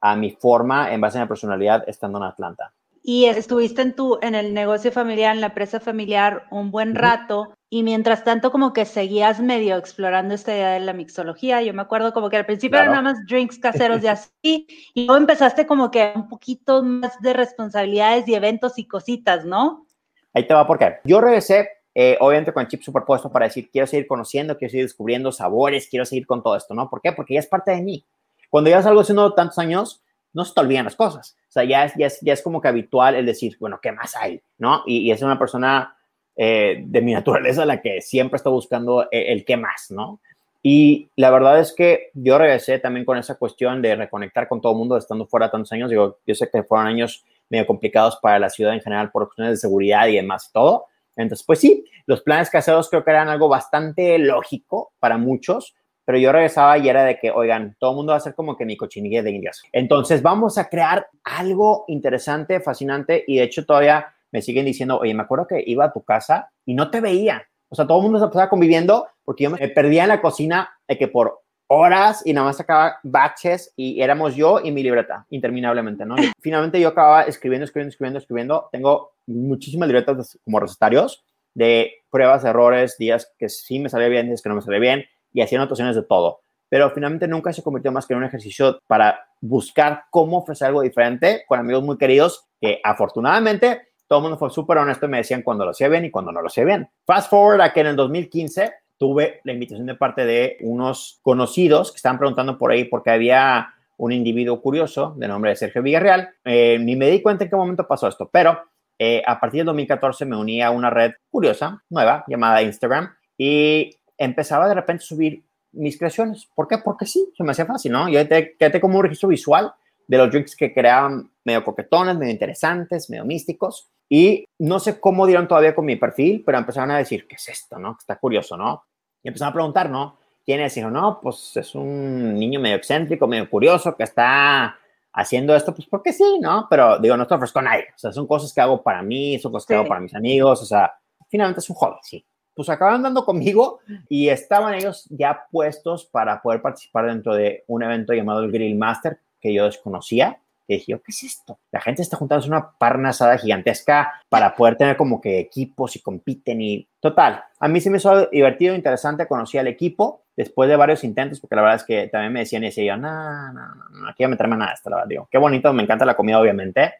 a mi forma en base a mi personalidad estando en Atlanta y estuviste en tu en el negocio familiar, en la empresa familiar un buen rato y mientras tanto como que seguías medio explorando esta idea de la mixología. Yo me acuerdo como que al principio eran nada más drinks caseros y *laughs* así y luego empezaste como que un poquito más de responsabilidades y eventos y cositas, ¿no? Ahí te va porque yo regresé eh, obviamente con el chip superpuesto para decir quiero seguir conociendo, quiero seguir descubriendo sabores, quiero seguir con todo esto, ¿no? ¿Por qué? Porque ya es parte de mí. Cuando ya algo haciendo tantos años, no se te olvidan las cosas. O sea, ya es, ya es, ya es como que habitual el decir, bueno, ¿qué más hay? ¿No? Y, es una persona eh, de mi *laughs* naturaleza la que siempre está buscando el, el, qué más, ¿no? Y la verdad es que yo regresé también con esa cuestión de reconectar con todo el mundo estando fuera tantos años. Digo, yo sé que fueron años medio complicados para la ciudad en general por cuestiones de seguridad y demás y todo. Entonces, pues sí, los planes caseros creo que eran algo bastante lógico para muchos, pero yo regresaba y era de que, oigan, todo el mundo va a ser como que mi cochinilla de indias. Entonces vamos a crear algo interesante, fascinante y de hecho todavía me siguen diciendo, oye, me acuerdo que iba a tu casa y no te veía. O sea, todo el mundo se estaba conviviendo porque yo me perdía en la cocina de que por horas y nada más sacaba batches y éramos yo y mi libreta interminablemente, ¿no? *laughs* finalmente yo acababa escribiendo, escribiendo, escribiendo, escribiendo. Tengo muchísimas libretas como recetarios de pruebas, errores, días que sí me salía bien, días que no me salía bien, y hacía anotaciones de todo. Pero finalmente nunca se convirtió más que en un ejercicio para buscar cómo ofrecer algo diferente con amigos muy queridos que afortunadamente todo el mundo fue súper honesto y me decían cuando lo hacía bien y cuando no lo hacía bien. Fast forward a que en el 2015 tuve la invitación de parte de unos conocidos que estaban preguntando por ahí porque había un individuo curioso de nombre de Sergio Villarreal. Eh, ni me di cuenta en qué momento pasó esto, pero eh, a partir del 2014 me uní a una red curiosa, nueva, llamada Instagram, y empezaba de repente a subir mis creaciones. ¿Por qué? Porque sí, se me hacía fácil, ¿no? Yo quedé como un registro visual de los drinks que creaban medio coquetones, medio interesantes, medio místicos. Y no sé cómo dieron todavía con mi perfil, pero empezaron a decir, ¿qué es esto, no? Está curioso, ¿no? Y empezaron a preguntar, ¿no? ¿Quién es? Y dijo, no, pues es un niño medio excéntrico, medio curioso, que está haciendo esto, pues porque sí, ¿no? Pero digo, no estoy ofrezco a nadie. O sea, son cosas que hago para mí, son cosas que hago para mis amigos, o sea, finalmente es un hobby, sí pues acaban dando conmigo y estaban ellos ya puestos para poder participar dentro de un evento llamado el Grill Master que yo desconocía. Y dije, ¿qué es esto? La gente está juntando una parna asada gigantesca para poder tener como que equipos y compiten y total. A mí se me hizo divertido, interesante, conocí al equipo después de varios intentos, porque la verdad es que también me decían y decía yo, no, no, no, aquí voy a meterme nada esto, la verdad. Digo, qué bonito, me encanta la comida, obviamente,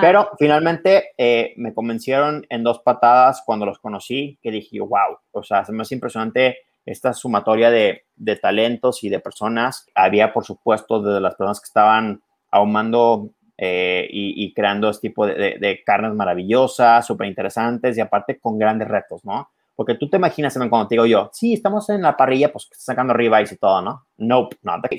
pero finalmente eh, me convencieron en dos patadas cuando los conocí, que dije, wow, o sea, es más impresionante esta sumatoria de, de, talentos y de personas. Había, por supuesto, de las personas que estaban ahumando eh, y, creando este tipo de, de, carnes maravillosas, súper interesantes y aparte con grandes retos, ¿no? Porque tú te imaginas cuando te digo yo, sí, estamos en la parrilla, pues sacando ribeyes y todo, ¿no? Nope, not the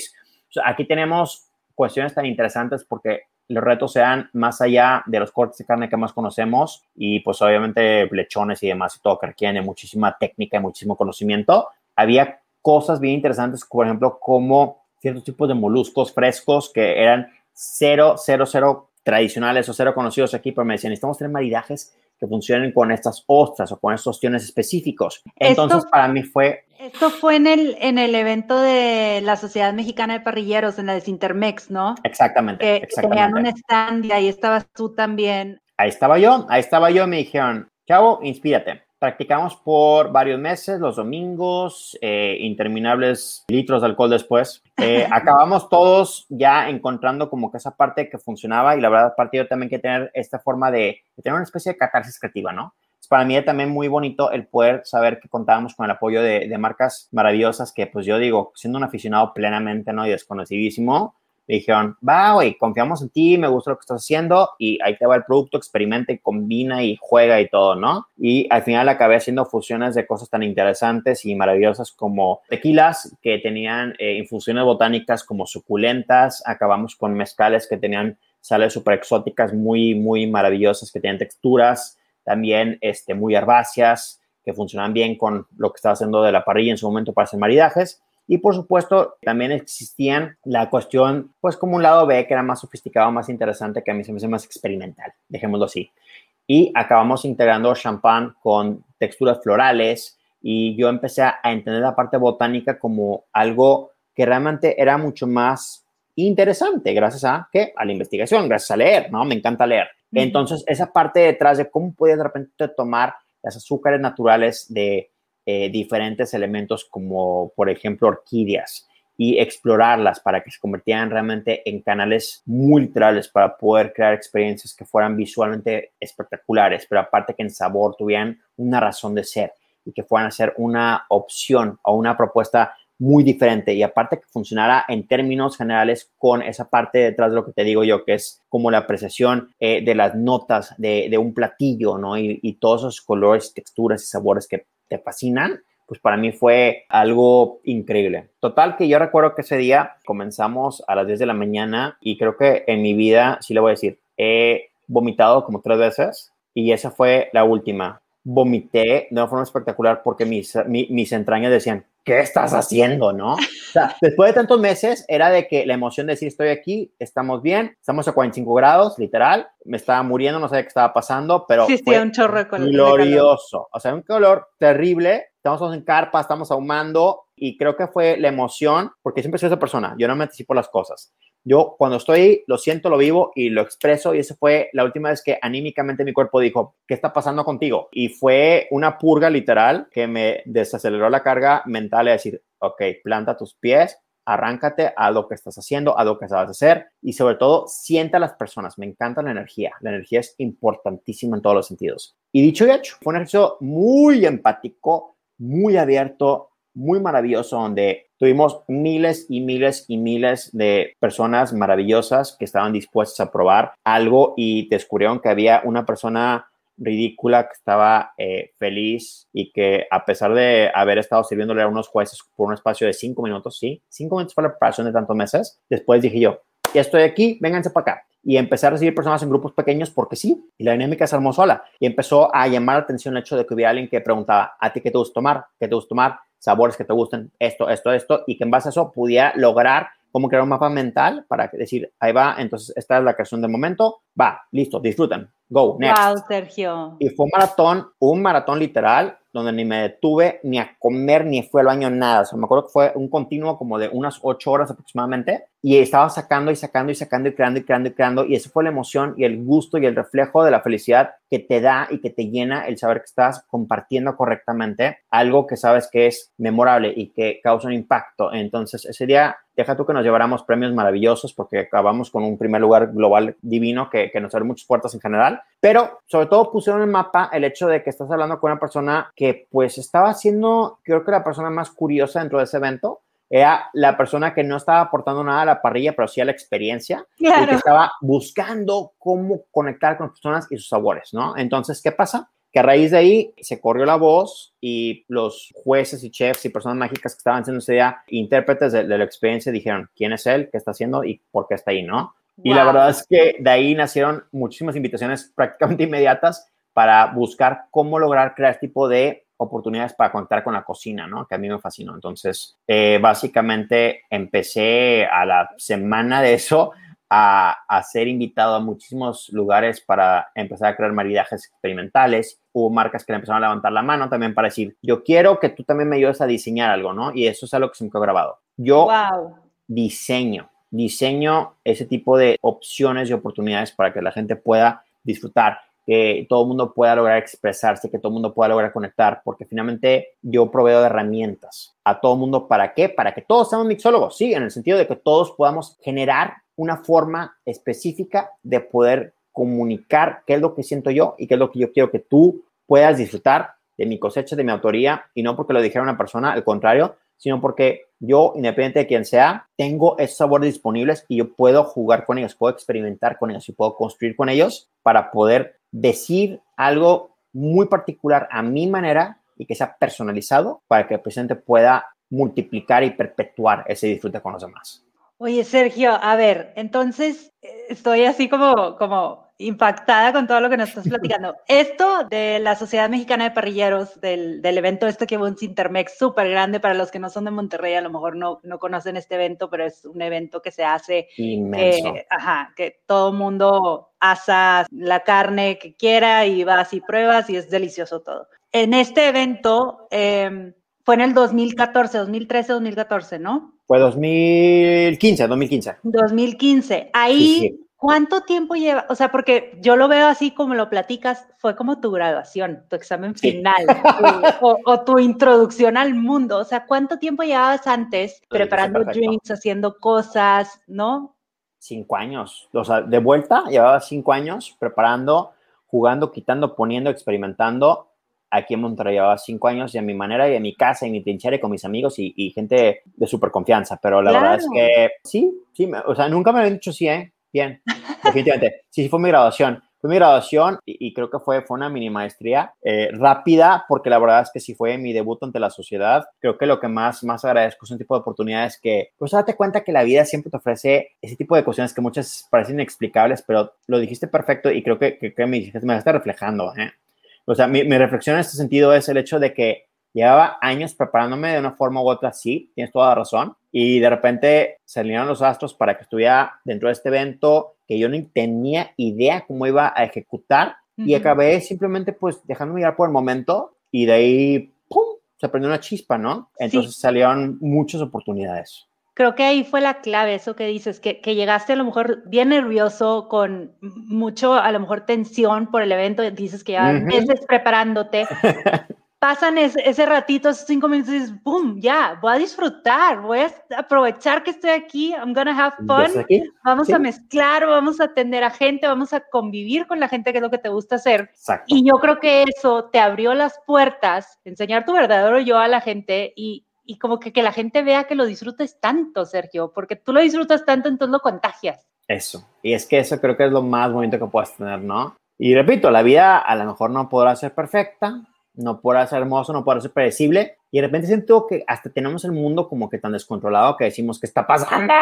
aquí tenemos cuestiones tan interesantes porque los retos sean más allá de los cortes de carne que más conocemos y pues obviamente lechones y demás y todo que requieren muchísima técnica y muchísimo conocimiento. Había cosas bien interesantes, por ejemplo, como ciertos tipos de moluscos frescos que eran cero, cero, cero tradicionales o cero conocidos aquí, pero me decían, necesitamos tener maridajes que funcionen con estas ostras o con estos tiones específicos. Entonces, para mí fue... Esto fue en el, en el evento de la Sociedad Mexicana de Parrilleros, en la de Sintermex, ¿no? Exactamente. Que, exactamente. tenían un stand y ahí estabas tú también. Ahí estaba yo, ahí estaba yo, me dijeron, chavo, inspírate. Practicamos por varios meses, los domingos, eh, interminables litros de alcohol después. Eh, *laughs* acabamos todos ya encontrando como que esa parte que funcionaba y la verdad, partido también que tener esta forma de, tener una especie de catarsis creativa, ¿no? Es para mí también muy bonito el poder saber que contábamos con el apoyo de, de marcas maravillosas que, pues yo digo, siendo un aficionado plenamente, ¿no? Y desconocidísimo, me dijeron, va, güey, confiamos en ti, me gusta lo que estás haciendo y ahí te va el producto, experimenta combina y juega y todo, ¿no? Y al final acabé haciendo fusiones de cosas tan interesantes y maravillosas como tequilas que tenían eh, infusiones botánicas como suculentas, acabamos con mezcales que tenían sales súper exóticas muy, muy maravillosas, que tenían texturas también este, muy herbáceas, que funcionan bien con lo que estaba haciendo de la parrilla en su momento para hacer maridajes. Y por supuesto, también existían la cuestión, pues como un lado B, que era más sofisticado, más interesante, que a mí se me hace más experimental, dejémoslo así. Y acabamos integrando champán con texturas florales y yo empecé a entender la parte botánica como algo que realmente era mucho más interesante gracias a que a la investigación, gracias a leer, ¿no? Me encanta leer. Entonces, esa parte detrás de cómo puedes de repente tomar las azúcares naturales de eh, diferentes elementos como, por ejemplo, orquídeas y explorarlas para que se convirtieran realmente en canales muy literales para poder crear experiencias que fueran visualmente espectaculares, pero aparte que en sabor tuvieran una razón de ser y que fueran a ser una opción o una propuesta muy diferente y aparte que funcionara en términos generales con esa parte detrás de lo que te digo yo, que es como la apreciación eh, de las notas de, de, un platillo, ¿no? Y, y todos esos colores, texturas y sabores que te fascinan, pues para mí fue algo increíble. Total que yo recuerdo que ese día comenzamos a las 10 de la mañana y creo que en mi vida, sí le voy a decir, he vomitado como tres veces y esa fue la última. Vomité de una forma espectacular porque mis, mis entrañas decían, ¿qué estás haciendo, no? O sea, después de tantos meses era de que la emoción de decir estoy aquí, estamos bien, estamos a 45 grados, literal, me estaba muriendo, no sabía qué estaba pasando, pero sí, fue un chorro de glorioso, o sea, un color terrible, estamos en carpa, estamos ahumando y creo que fue la emoción, porque siempre soy esa persona, yo no me anticipo las cosas. Yo cuando estoy, lo siento, lo vivo y lo expreso y esa fue la última vez que anímicamente mi cuerpo dijo, ¿qué está pasando contigo? Y fue una purga literal que me desaceleró la carga mental de decir, ok, planta tus pies, arráncate a lo que estás haciendo, a lo que sabes hacer y sobre todo sienta a las personas. Me encanta la energía. La energía es importantísima en todos los sentidos. Y dicho y hecho, fue un ejercicio muy empático, muy abierto, muy maravilloso donde tuvimos miles y miles y miles de personas maravillosas que estaban dispuestas a probar algo y descubrieron que había una persona ridícula que estaba eh, feliz y que a pesar de haber estado sirviéndole a unos jueces por un espacio de cinco minutos, sí, cinco minutos fue la preparación de tantos meses, después dije yo, ya estoy aquí, vénganse para acá. Y empecé a recibir personas en grupos pequeños porque sí, y la dinámica se armó sola. Y empezó a llamar la atención el hecho de que hubiera alguien que preguntaba, ¿a ti qué te gusta tomar? ¿Qué te gusta tomar? Sabores que te gusten, esto, esto, esto, y que en base a eso pudiera lograr como crear un mapa mental para decir, ahí va, entonces esta es la creación del momento, va, listo, disfruten, go, next. Wow, Sergio. Y fue un maratón, un maratón literal, donde ni me detuve ni a comer, ni fue al baño, nada. O sea, me acuerdo que fue un continuo como de unas ocho horas aproximadamente y estaba sacando y sacando y sacando y creando y creando y creando y eso fue la emoción y el gusto y el reflejo de la felicidad que te da y que te llena el saber que estás compartiendo correctamente algo que sabes que es memorable y que causa un impacto. Entonces, ese día, deja tú que nos lleváramos premios maravillosos porque acabamos con un primer lugar global divino que, que nos abre muchas puertas en general, pero sobre todo pusieron en el mapa el hecho de que estás hablando con una persona que pues estaba siendo, creo que la persona más curiosa dentro de ese evento, era la persona que no estaba aportando nada a la parrilla, pero sí a la experiencia, claro. y que estaba buscando cómo conectar con las personas y sus sabores, ¿no? Entonces, ¿qué pasa? Que a raíz de ahí se corrió la voz y los jueces y chefs y personas mágicas que estaban siendo ese día intérpretes de, de la experiencia dijeron quién es él, qué está haciendo y por qué está ahí, ¿no? Y la verdad es que de ahí nacieron muchísimas invitaciones *laughs* prácticamente inmediatas para buscar cómo lograr crear este tipo de oportunidades para conectar con la cocina, ¿no? Que a mí me fascinó. Entonces, eh, básicamente empecé a la semana de eso a, a, ser invitado a muchísimos lugares para empezar a crear maridajes experimentales. Hubo marcas que le empezaron a levantar la mano también para decir, yo quiero que tú también me ayudes a diseñar algo, ¿no? Y eso es algo que se me quedó grabado. Yo wow. diseño, diseño ese tipo de opciones y oportunidades para que la gente pueda disfrutar que todo el mundo pueda lograr expresarse, que todo el mundo pueda lograr conectar, porque finalmente yo proveo de herramientas a todo el mundo. ¿Para qué? Para que todos seamos mixólogos, sí, en el sentido de que todos podamos generar una forma específica de poder comunicar qué es lo que siento yo y qué es lo que yo quiero que tú puedas disfrutar de mi cosecha, de mi autoría, y no porque lo dijera una persona, al contrario, sino porque yo, independiente de quién sea, tengo esos sabores disponibles y yo puedo jugar con ellos, puedo experimentar con ellos y puedo construir con ellos para poder decir algo muy particular a mi manera y que sea personalizado para que el presidente pueda multiplicar y perpetuar ese disfrute con los demás. Oye, Sergio, a ver, entonces eh, estoy así como, como impactada con todo lo que nos estás platicando. *laughs* Esto de la Sociedad Mexicana de Parrilleros, del, del evento este que hubo un Intermex súper grande, para los que no son de Monterrey, a lo mejor no, no conocen este evento, pero es un evento que se hace, Inmenso. que, ajá, que todo mundo asa la carne que quiera y vas y pruebas y es delicioso todo. En este evento eh, fue en el 2014, 2013, 2014, ¿no? Fue 2015, 2015. 2015. Ahí... Sí, sí. ¿Cuánto tiempo lleva? O sea, porque yo lo veo así como lo platicas, fue como tu graduación, tu examen Sí. final tu- *laughs* o, o tu introducción al mundo. O sea, ¿cuánto tiempo llevabas antes preparando drinks, haciendo cosas, no? Cinco años. O sea, de vuelta, llevaba cinco años preparando, jugando, quitando, poniendo, experimentando. Aquí en Monterrey llevaba cinco años y a mi manera y en mi casa y mi trinchera y con mis amigos y, y gente de súper confianza. Pero la verdad es Claro. que sí, sí, me- o sea, nunca me habían dicho sí, ¿eh? Bien, *laughs* definitivamente. Sí, sí, fue mi graduación. Fue mi graduación y, y creo que fue, fue una mini maestría eh, rápida porque la verdad es que sí fue mi debut ante la sociedad. Creo que lo que más, más agradezco es un tipo de oportunidades que, pues date cuenta que la vida siempre te ofrece ese tipo de cuestiones que muchas parecen inexplicables, pero lo dijiste perfecto y creo que, que, que me, me está reflejando. ¿eh? O sea, mi, mi reflexión en este sentido es el hecho de que llevaba años preparándome de una forma u otra, sí, tienes toda la razón, y de repente se alinearon los astros para que estuviera dentro de este evento que yo no tenía idea cómo iba a ejecutar y acabé simplemente pues dejándome llevar por el momento y de ahí, ¡pum!, se prendió una chispa, ¿no? Entonces salieron muchas oportunidades. Creo que ahí fue la clave, eso que dices, que, que llegaste a lo mejor bien nervioso, con mucho, a lo mejor tensión por el evento, dices que llevas Ujú. meses preparándote. *laughs* Pasan ese, ese ratito, esos cinco minutos y dices, ¡boom! Ya, voy a disfrutar, voy a aprovechar que estoy aquí, I'm gonna have ¿Ya fun, vamos Sí. a mezclar, vamos a atender a gente, vamos a convivir con la gente, que es lo que te gusta hacer. Exacto. Y yo creo que eso te abrió las puertas, enseñar tu verdadero yo a la gente y, y como que, que la gente vea que lo disfrutes tanto, Sergio, porque tú lo disfrutas tanto, entonces lo contagias. Eso. Y es que eso creo que es lo más bonito que puedas tener, ¿no? Y repito, la vida a lo mejor no podrá ser perfecta, no podrá ser hermoso, no podrá ser predecible. Y de repente siento que hasta tenemos el mundo como que tan descontrolado que decimos, ¿qué está pasando?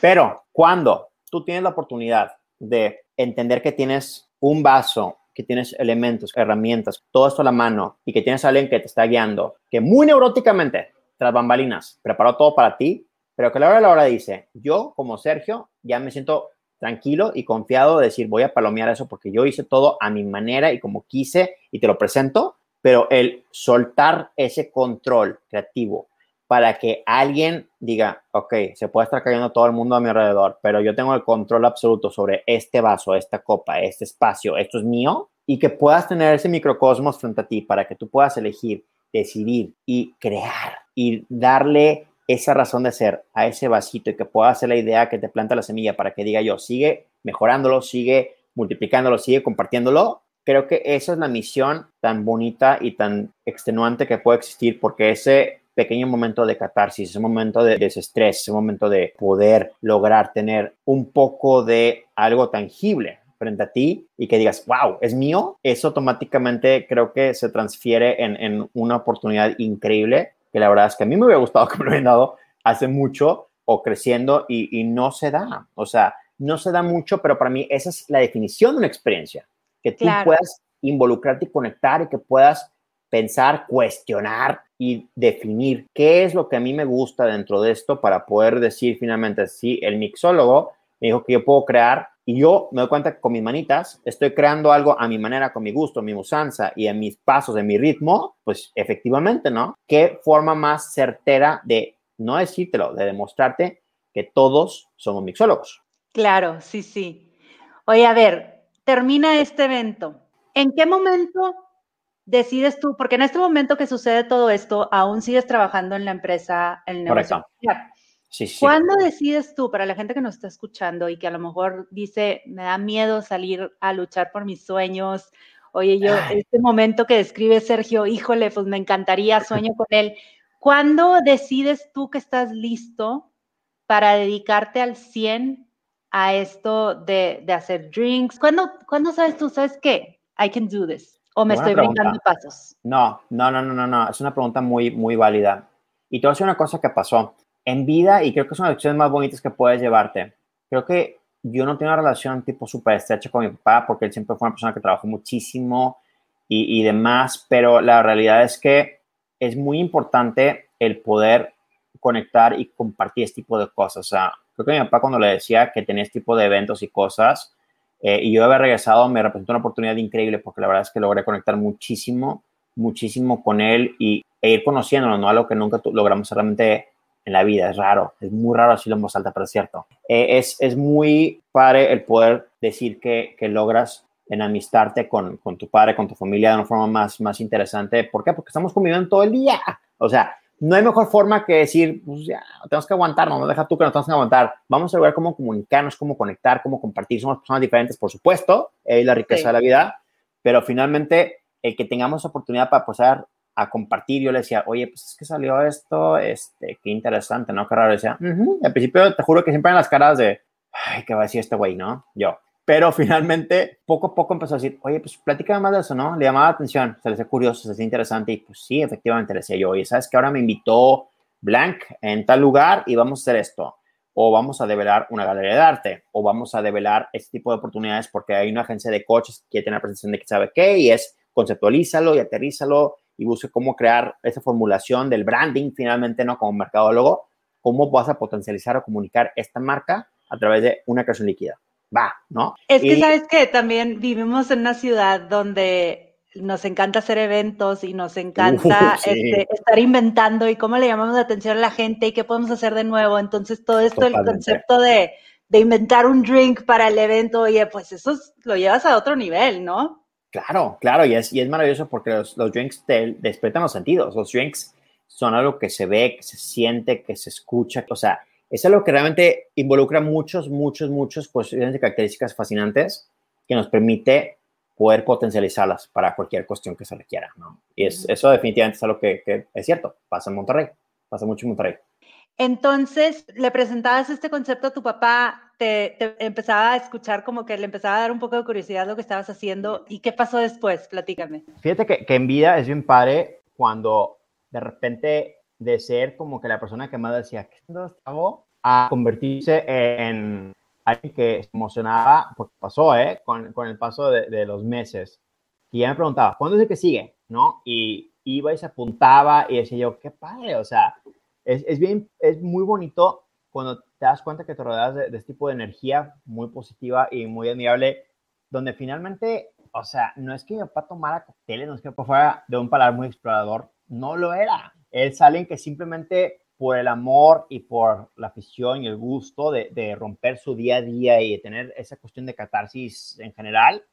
Pero cuando tú tienes la oportunidad de entender que tienes un vaso, que tienes elementos, herramientas, todo esto a la mano y que tienes a alguien que te está guiando, que muy neuróticamente, tras bambalinas, preparó todo para ti, pero que a la hora de la hora dice, yo como Sergio ya me siento tranquilo y confiado de decir, voy a palomear eso porque yo hice todo a mi manera y como quise y te lo presento, pero el soltar ese control creativo para que alguien diga, ok, se puede estar cayendo todo el mundo a mi alrededor, pero yo tengo el control absoluto sobre este vaso, esta copa, este espacio, esto es mío, y que puedas tener ese microcosmos frente a ti para que tú puedas elegir, decidir y crear y darle esa razón de ser a ese vasito y que pueda ser la idea que te planta la semilla para que diga yo, sigue mejorándolo, sigue multiplicándolo, sigue compartiéndolo. Creo que esa es la misión tan bonita y tan extenuante que puede existir porque ese pequeño momento de catarsis, ese momento de desestrés, ese momento de poder lograr tener un poco de algo tangible frente a ti y que digas, wow, es mío, eso automáticamente creo que se transfiere en, en una oportunidad increíble que la verdad es que a mí me hubiera gustado *laughs* que me lo hubieran dado hace mucho o creciendo y, y no se da. O sea, no se da mucho, pero para mí esa es la definición de una experiencia, que tú Claro. puedas involucrarte y conectar y que puedas pensar, cuestionar y definir qué es lo que a mí me gusta dentro de esto para poder decir finalmente, si el mixólogo me dijo que yo puedo crear y yo me doy cuenta que con mis manitas estoy creando algo a mi manera, con mi gusto, mi usanza y en mis pasos, en mi ritmo, pues efectivamente, ¿no? ¿Qué forma más certera de no decírtelo, de demostrarte que todos somos mixólogos? Claro, sí, sí. Oye, a ver, termina este evento. ¿En qué momento decides tú? Porque en este momento que sucede todo esto, aún sigues trabajando en la empresa, en el negocio. Sí, sí. ¿Cuándo decides tú, para la gente que nos está escuchando y que a lo mejor dice, me da miedo salir a luchar por mis sueños? Oye, yo, este momento que describe Sergio, híjole, pues me encantaría, sueño con él. ¿Cuándo decides tú que estás listo para dedicarte al 100 a esto de, de hacer drinks? ¿Cuándo, ¿Cuándo, sabes tú, sabes qué? I can do this. ¿O me estoy brincando pasos? No, no, no, no, no, no. Es una pregunta muy, muy válida. Y te voy a decir una cosa que pasó en vida y creo que son las lecciones más bonitas que puedes llevarte. Creo que yo no tengo una relación tipo súper estrecha con mi papá porque él siempre fue una persona que trabajó muchísimo y, demás, pero la realidad es que es muy importante el poder conectar y compartir este tipo de cosas. Creo que mi papá cuando le decía que tenía este tipo de eventos y cosas, eh, y yo había regresado, me representó una oportunidad increíble porque la verdad es que logré conectar muchísimo, muchísimo con él y, e ir conociéndolo, ¿no? Algo que nunca logramos realmente en la vida, es raro, es muy raro decirlo en voz alta, pero es cierto. Eh, es, es muy padre el poder decir que, que logras enamistarte con, con, tu padre, con tu familia de una forma más, más interesante. ¿Por qué? Porque estamos conviviendo todo el día. O sea, no hay mejor forma que decir, pues ya, tenemos que aguantar, no, deja tú que nos tenemos que aguantar. Vamos a ver cómo comunicarnos, cómo conectar, cómo compartir. Somos personas diferentes, por supuesto, es la riqueza de la vida, pero finalmente el que tengamos oportunidad para pasar a compartir, yo le decía, oye, pues es que salió esto, este, qué interesante, ¿no? Qué raro. decía, al principio te juro que siempre en las caras de, ay, ¿qué va a decir este güey, no? Yo. Pero *laughs* finalmente, poco a poco empezó a decir, oye, pues platícame más de eso, ¿no? Le llamaba la atención, se le hacía curioso, se le hacía interesante y pues sí, efectivamente le decía yo, oye, ¿sabes que ahora me invitó Blank en tal lugar y vamos a hacer esto? O vamos a develar una galería de arte, o vamos a develar este tipo de oportunidades porque hay una agencia de coches que tiene la presentación de que sabe qué y es conceptualízalo y aterrízalo y busque cómo crear esa formulación del branding finalmente, ¿no? Como mercadólogo, cómo vas a potencializar o comunicar esta marca a través de una creación líquida. Va, ¿no? Es que sabes que también vivimos en una ciudad donde nos encanta hacer eventos y nos encanta *laughs* este, estar inventando y cómo le llamamos la atención a la gente y qué podemos hacer de nuevo. Entonces, todo esto, el concepto de, de, inventar un drink para el evento, oye, pues eso lo llevas a otro nivel, ¿no? Claro, claro, y es, y es maravilloso porque los, los drinks te despiertan los sentidos. Los drinks son algo que se ve, que se siente, que se escucha. O sea, es algo que realmente involucra muchos, muchos, muchos cuestiones de características fascinantes que nos permite poder potencializarlas para cualquier cuestión que se requiera, ¿no? Y es, eso definitivamente es algo que, que, es cierto, pasa en Monterrey, pasa mucho en Monterrey. Entonces, le presentabas este concepto a tu papá, te, empezaba a escuchar como que le empezaba a dar un poco de curiosidad lo que estabas haciendo. ¿Y qué pasó después? Platícame. Fíjate que, que en vida es bien padre cuando de repente de ser como que la persona que más decía, ¿qué hago? A convertirse en alguien que se emocionaba, porque pasó, ¿eh? Con, con el paso de, de, los meses. Y ya me preguntaba, ¿cuándo es el que sigue? ¿No? Y iba y se apuntaba y decía yo, qué padre, o sea, es, es bien, es muy bonito cuando te das cuenta que te rodeas de, de, este tipo de energía muy positiva y muy admirable, donde finalmente, o sea, no es que mi papá tomara cócteles, no es que mi papá fuera de un paladar muy explorador, no lo era. Él es alguien que simplemente por el amor y por la afición y el gusto de, de, romper su día a día y de tener esa cuestión de catarsis en general,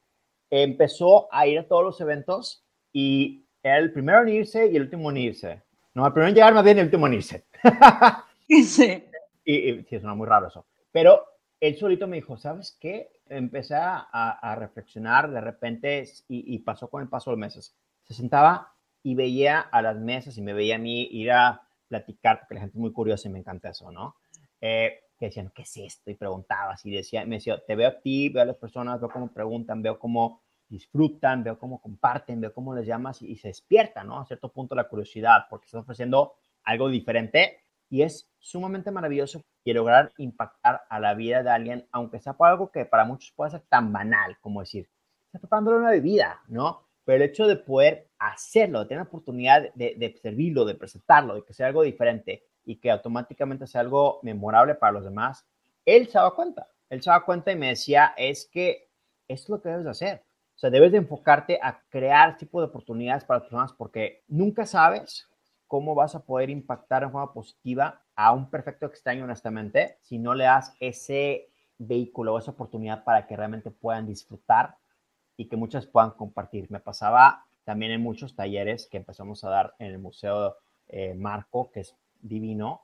empezó a ir a todos los eventos y era el primero en irse y el último en irse. No, el primero en llegar más bien el último en irse. *laughs* sí. Y, y sí, suena muy raro eso. Pero él solito me dijo, ¿sabes qué? Empecé a, a reflexionar de repente y, y, pasó con el paso de los meses. Se sentaba y veía a las mesas y me veía a mí ir a platicar, porque la gente es muy curiosa y me encanta eso, ¿no? Eh, que decían, ¿qué es esto? Y preguntabas y decía, me decía, te veo a ti, veo a las personas, veo cómo preguntan, veo cómo disfrutan, veo cómo comparten, veo cómo les llamas y, y se despierta, ¿no? A cierto punto la curiosidad, porque estás ofreciendo algo diferente y es sumamente maravilloso y lograr impactar a la vida de alguien, aunque sea por algo que para muchos puede ser tan banal como decir, está preparándole una bebida, ¿no? Pero el hecho de poder hacerlo, de tener la oportunidad de, servirlo, de presentarlo, de que sea algo diferente y que automáticamente sea algo memorable para los demás, él se daba cuenta. Él se daba cuenta y me decía, es que es lo que debes de hacer. O sea, debes de enfocarte a crear este tipo de oportunidades para las personas porque nunca sabes cómo vas a poder impactar en forma positiva a un perfecto extraño, honestamente, si no le das ese vehículo o esa oportunidad para que realmente puedan disfrutar y que muchas puedan compartir. Me pasaba también en muchos talleres que empezamos a dar en el Museo eh, Marco, que es divino.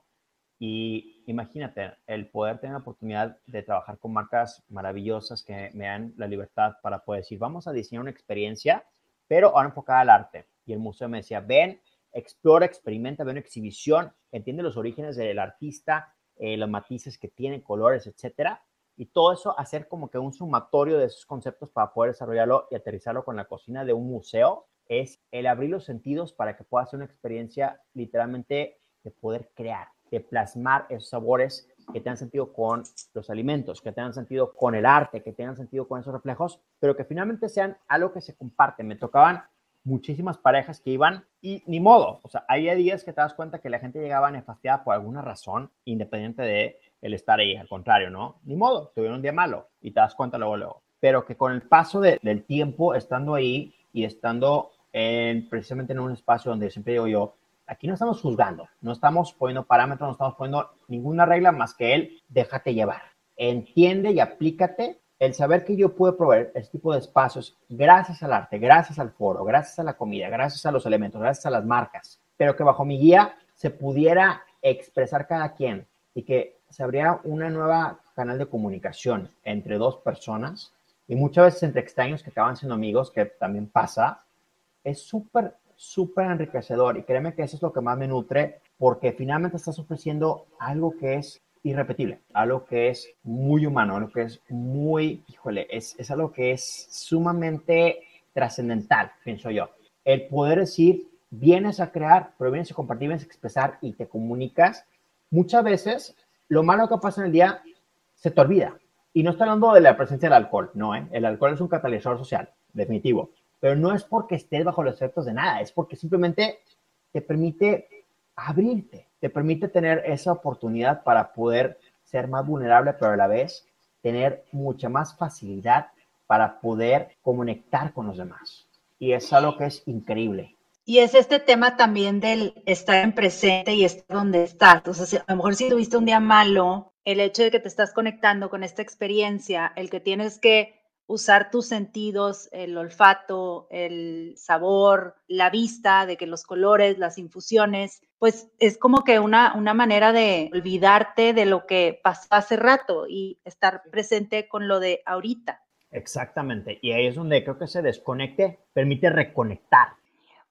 Y imagínate, el poder tener la oportunidad de trabajar con marcas maravillosas que me dan la libertad para poder decir, vamos a diseñar una experiencia, pero ahora enfocada al arte. Y el museo me decía, ven, explora, experimenta, ve una exhibición, entiende los orígenes del artista, eh, los matices que tiene, colores, etcétera. Y todo eso hacer como que un sumatorio de esos conceptos para poder desarrollarlo y aterrizarlo con la cocina de un museo es el abrir los sentidos para que pueda ser una experiencia literalmente de poder crear, de plasmar esos sabores que tengan sentido con los alimentos, que tengan sentido con el arte, que tengan sentido con esos reflejos, pero que finalmente sean algo que se comparte. Me tocaban muchísimas parejas que iban y ni modo, o sea, había días que te das cuenta que la gente llegaba nefastiada por alguna razón, independiente de el estar ahí, al contrario, ¿no? Ni modo, tuvieron un día malo y te das cuenta luego, luego. Pero que con el paso del tiempo, estando ahí y estando en, precisamente en un espacio donde siempre digo yo, aquí no estamos juzgando, no estamos poniendo parámetros, no estamos poniendo ninguna regla más que él, déjate llevar. Entiende y aplícate el saber que yo puedo proveer este tipo de espacios gracias al arte, gracias al foro, gracias a la comida, gracias a los elementos, gracias a las marcas, pero que bajo mi guía se pudiera expresar cada quien y que se abriera una nueva canal de comunicación entre dos personas y muchas veces entre extraños que acaban siendo amigos, que también pasa, es súper, súper enriquecedor y créeme que eso es lo que más me nutre porque finalmente estás ofreciendo algo que es irrepetible, algo que es muy humano, algo que es muy, híjole, es, es algo que es sumamente trascendental, pienso yo. El poder decir, vienes a crear, pero vienes a compartir, vienes a expresar y te comunicas, muchas veces lo malo que pasa en el día se te olvida. Y no estoy hablando de la presencia del alcohol, no, ¿eh? el alcohol es un catalizador social, definitivo, pero no es porque estés bajo los efectos de nada, es porque simplemente te permite abrirte, te permite tener esa oportunidad para poder ser más vulnerable, pero a la vez tener mucha más facilidad para poder conectar con los demás. Y es algo que es increíble. Y es este tema también del estar en presente y estar donde estás. Entonces, a lo mejor si tuviste un día malo, el hecho de que te estás conectando con esta experiencia, el que tienes que usar tus sentidos, el olfato, el sabor, la vista, de que los colores, las infusiones, pues es como que una, una manera de olvidarte de lo que pasó hace rato y estar presente con lo de ahorita. Exactamente, y ahí es donde creo que se desconecte, permite reconectar.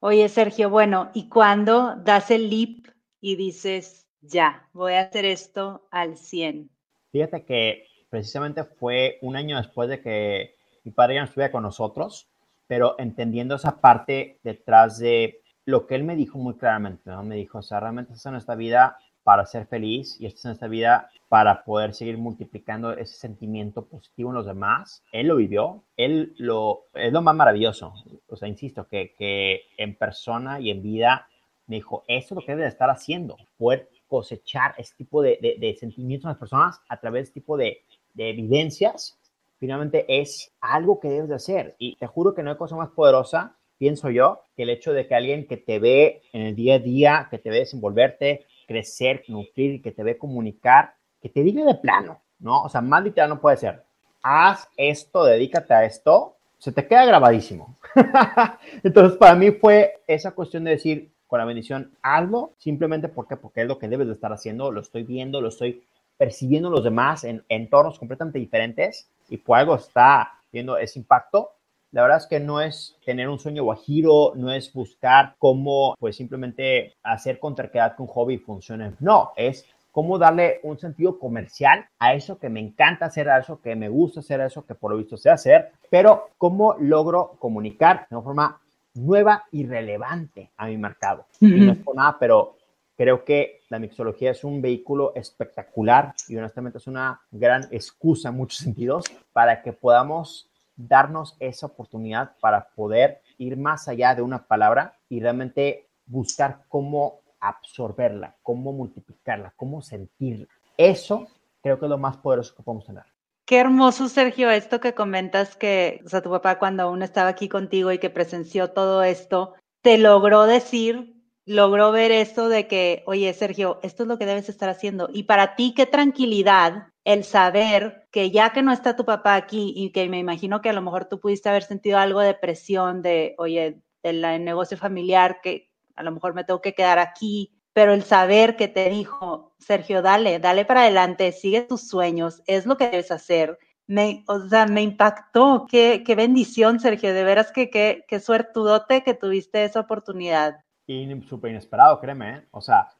Oye, Sergio, bueno, ¿y cuando das el leap y dices, ya, voy a hacer esto al 100? Fíjate que precisamente fue un año después de que mi padre ya no estuviera con nosotros, pero entendiendo esa parte detrás de lo que él me dijo muy claramente, ¿no? Me dijo, o sea, realmente estás en esta vida para ser feliz y estás en esta vida para poder seguir multiplicando ese sentimiento positivo en los demás. Él lo vivió, él lo, es lo más maravilloso. O sea, insisto, que, que en persona y en vida me dijo, eso es lo que debe estar haciendo, poder cosechar ese tipo de, de, de sentimientos en las personas a través de este tipo de, de evidencias, finalmente es algo que debes de hacer. Y te juro que no hay cosa más poderosa, pienso yo, que el hecho de que alguien que te ve en el día a día, que te ve desenvolverte, crecer, nutrir, que te ve comunicar, que te diga de plano, ¿no? O sea, más literal no puede ser. Haz esto, dedícate a esto, se te queda grabadísimo. *laughs* Entonces, para mí fue esa cuestión de decir, con la bendición, hazlo, simplemente porque, porque es lo que debes de estar haciendo, lo estoy viendo, lo estoy percibiendo los demás en entornos completamente diferentes y por algo está viendo ese impacto. La verdad es que no es tener un sueño guajiro, no es buscar cómo, pues simplemente hacer con terquedad que un hobby funcione. No, es cómo darle un sentido comercial a eso que me encanta hacer, a eso que me gusta hacer, a eso que por lo visto sé hacer, pero cómo logro comunicar de una forma nueva y relevante a mi mercado. Y no es por nada, pero Creo que la mixología es un vehículo espectacular y honestamente es una gran excusa en muchos sentidos para que podamos darnos esa oportunidad para poder ir más allá de una palabra y realmente buscar cómo absorberla, cómo multiplicarla, cómo sentirla. Eso creo que es lo más poderoso que podemos tener. Qué hermoso, Sergio, esto que comentas que, o sea, tu papá cuando aún estaba aquí contigo y que presenció todo esto, te logró decir logró ver esto de que, oye, Sergio, esto es lo que debes estar haciendo. Y para ti, qué tranquilidad el saber que ya que no está tu papá aquí y que me imagino que a lo mejor tú pudiste haber sentido algo de presión de, oye, del negocio familiar, que a lo mejor me tengo que quedar aquí, pero el saber que te dijo, Sergio, dale, dale para adelante, sigue tus sueños, es lo que debes hacer. Me, o sea, me impactó, qué, qué bendición, Sergio, de veras que qué, qué suertudote que tuviste esa oportunidad. Y súper inesperado, créeme, ¿eh? o sea,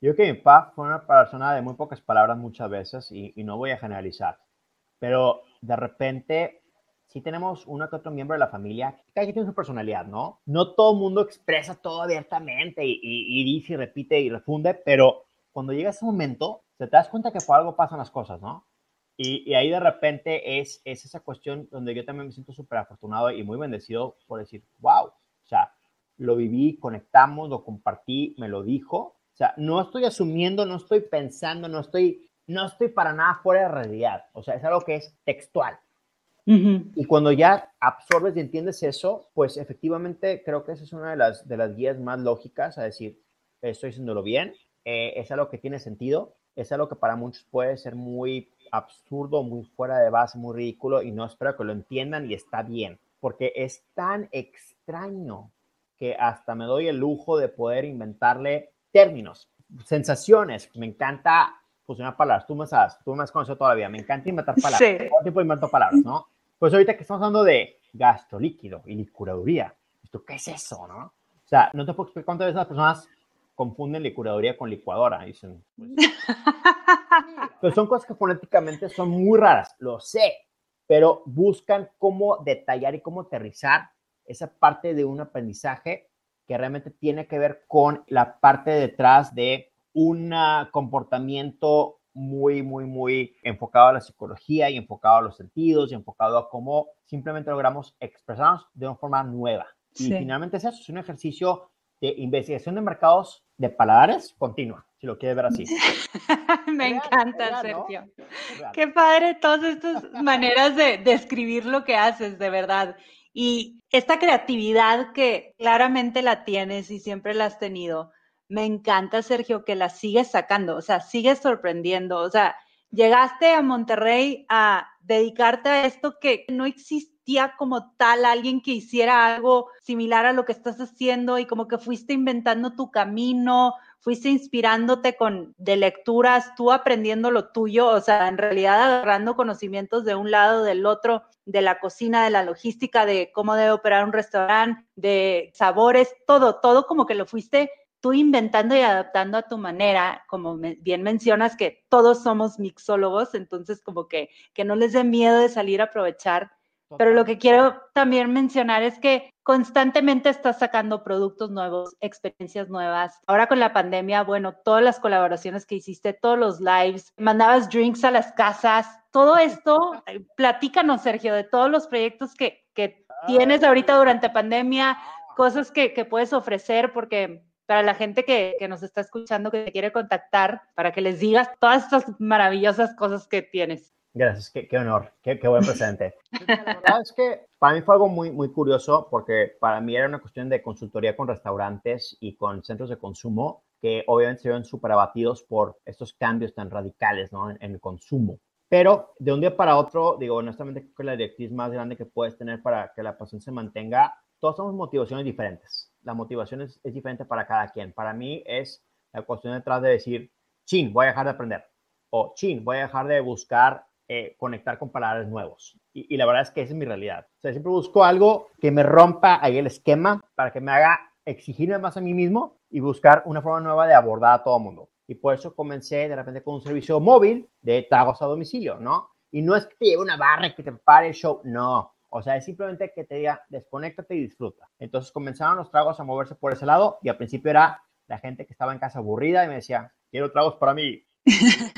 yo creo que mi papá fue una persona de muy pocas palabras muchas veces y, y no voy a generalizar, pero de repente sí tenemos uno que otro miembro de la familia, cada quien tiene su personalidad, ¿no? No todo el mundo expresa todo abiertamente y, y, dice y repite y refunde, pero cuando llega ese momento, te das cuenta que por algo pasan las cosas, ¿no? Y, y ahí de repente es, es esa cuestión donde yo también me siento súper afortunado y muy bendecido por decir, wow, o sea, lo viví, conectamos, lo compartí, me lo dijo. O sea, no estoy asumiendo, no estoy pensando, no estoy, no estoy para nada fuera de realidad. O sea, es algo que es textual. Y cuando ya absorbes y entiendes eso, pues efectivamente creo que esa es una de las, de las guías más lógicas a decir, estoy haciéndolo bien, eh, es algo que tiene sentido, es algo que para muchos puede ser muy absurdo, muy fuera de base, muy ridículo y no espero que lo entiendan y está bien, porque es tan extraño que hasta me doy el lujo de poder inventarle términos, sensaciones. Me encanta fusionar palabras. Tú me sabes, tú me has conocido todavía. Me encanta inventar palabras. Sí. Todo tipo invento palabras, ¿no? Pues ahorita que estamos hablando de gastrolíquido y licuraduría, ¿qué es eso, no? O sea, no te puedo explicar cuántas veces las personas confunden licuraduría con licuadora. Dicen, pues, *laughs* pues son cosas que fonéticamente son muy raras, lo sé, pero buscan cómo detallar y cómo aterrizar esa parte de un aprendizaje que realmente tiene que ver con la parte detrás de un comportamiento muy, muy, muy enfocado a la psicología y enfocado a los sentidos y enfocado a cómo simplemente logramos expresarnos de una forma nueva. Y finalmente es eso, es un ejercicio de investigación de mercados de paladares continua, si lo quieres ver así. *laughs* Me encanta, Sergio. Qué padre todas estas *laughs* maneras de describir lo que haces, de verdad. Y esta creatividad que claramente la tienes y siempre la has tenido, me encanta, Sergio, que la sigues sacando, o sea, sigues sorprendiendo, o sea, llegaste a Monterrey a dedicarte a esto que no existía como tal alguien que hiciera algo similar a lo que estás haciendo y como que fuiste inventando tu camino, fuiste inspirándote con de lecturas, tú aprendiendo lo tuyo, o sea, en realidad agarrando conocimientos de un lado, del otro, de la cocina, de la logística, de cómo debe operar un restaurante, de sabores, todo, todo como que lo fuiste tú inventando y adaptando a tu manera, como bien mencionas que todos somos mixólogos, entonces como que, que no les dé miedo de salir a aprovechar. Pero lo que quiero también mencionar es que constantemente estás sacando productos nuevos, experiencias nuevas. Ahora con la pandemia, bueno, todas las colaboraciones que hiciste, todos los lives, mandabas drinks a las casas, todo esto, platícanos, Sergio, de todos los proyectos que, que tienes ahorita durante pandemia, cosas que, que puedes ofrecer, porque para la gente que, que, nos está escuchando, que te quiere contactar, para que les digas todas estas maravillosas cosas que tienes. Gracias, qué, qué honor, qué, qué, buen presente. *laughs* La verdad es que para mí fue algo muy, muy curioso porque para mí era una cuestión de consultoría con restaurantes y con centros de consumo que obviamente se ven súper abatidos por estos cambios tan radicales ¿no? en, en, el consumo. Pero de un día para otro, digo, honestamente, creo que la directriz más grande que puedes tener para que la pasión se mantenga, todos somos motivaciones diferentes la motivación es, diferente para cada quien. Para mí es la cuestión detrás de decir, chin, voy a dejar de aprender. O chin, voy a dejar de buscar eh, conectar con palabras nuevos. Y, la verdad es que esa es mi realidad. O sea, siempre busco algo que me rompa ahí el esquema para que me haga exigirme más a mí mismo y buscar una forma nueva de abordar a todo el mundo. Y por eso comencé de repente con un servicio móvil de tragos a domicilio, ¿no? Y no es que te lleve una barra y que te pare el show, no. O sea, es simplemente que te diga, desconéctate y disfruta. Entonces comenzaron los tragos a moverse por ese lado y al principio era la gente que estaba en casa aburrida y me decía, quiero tragos para mí.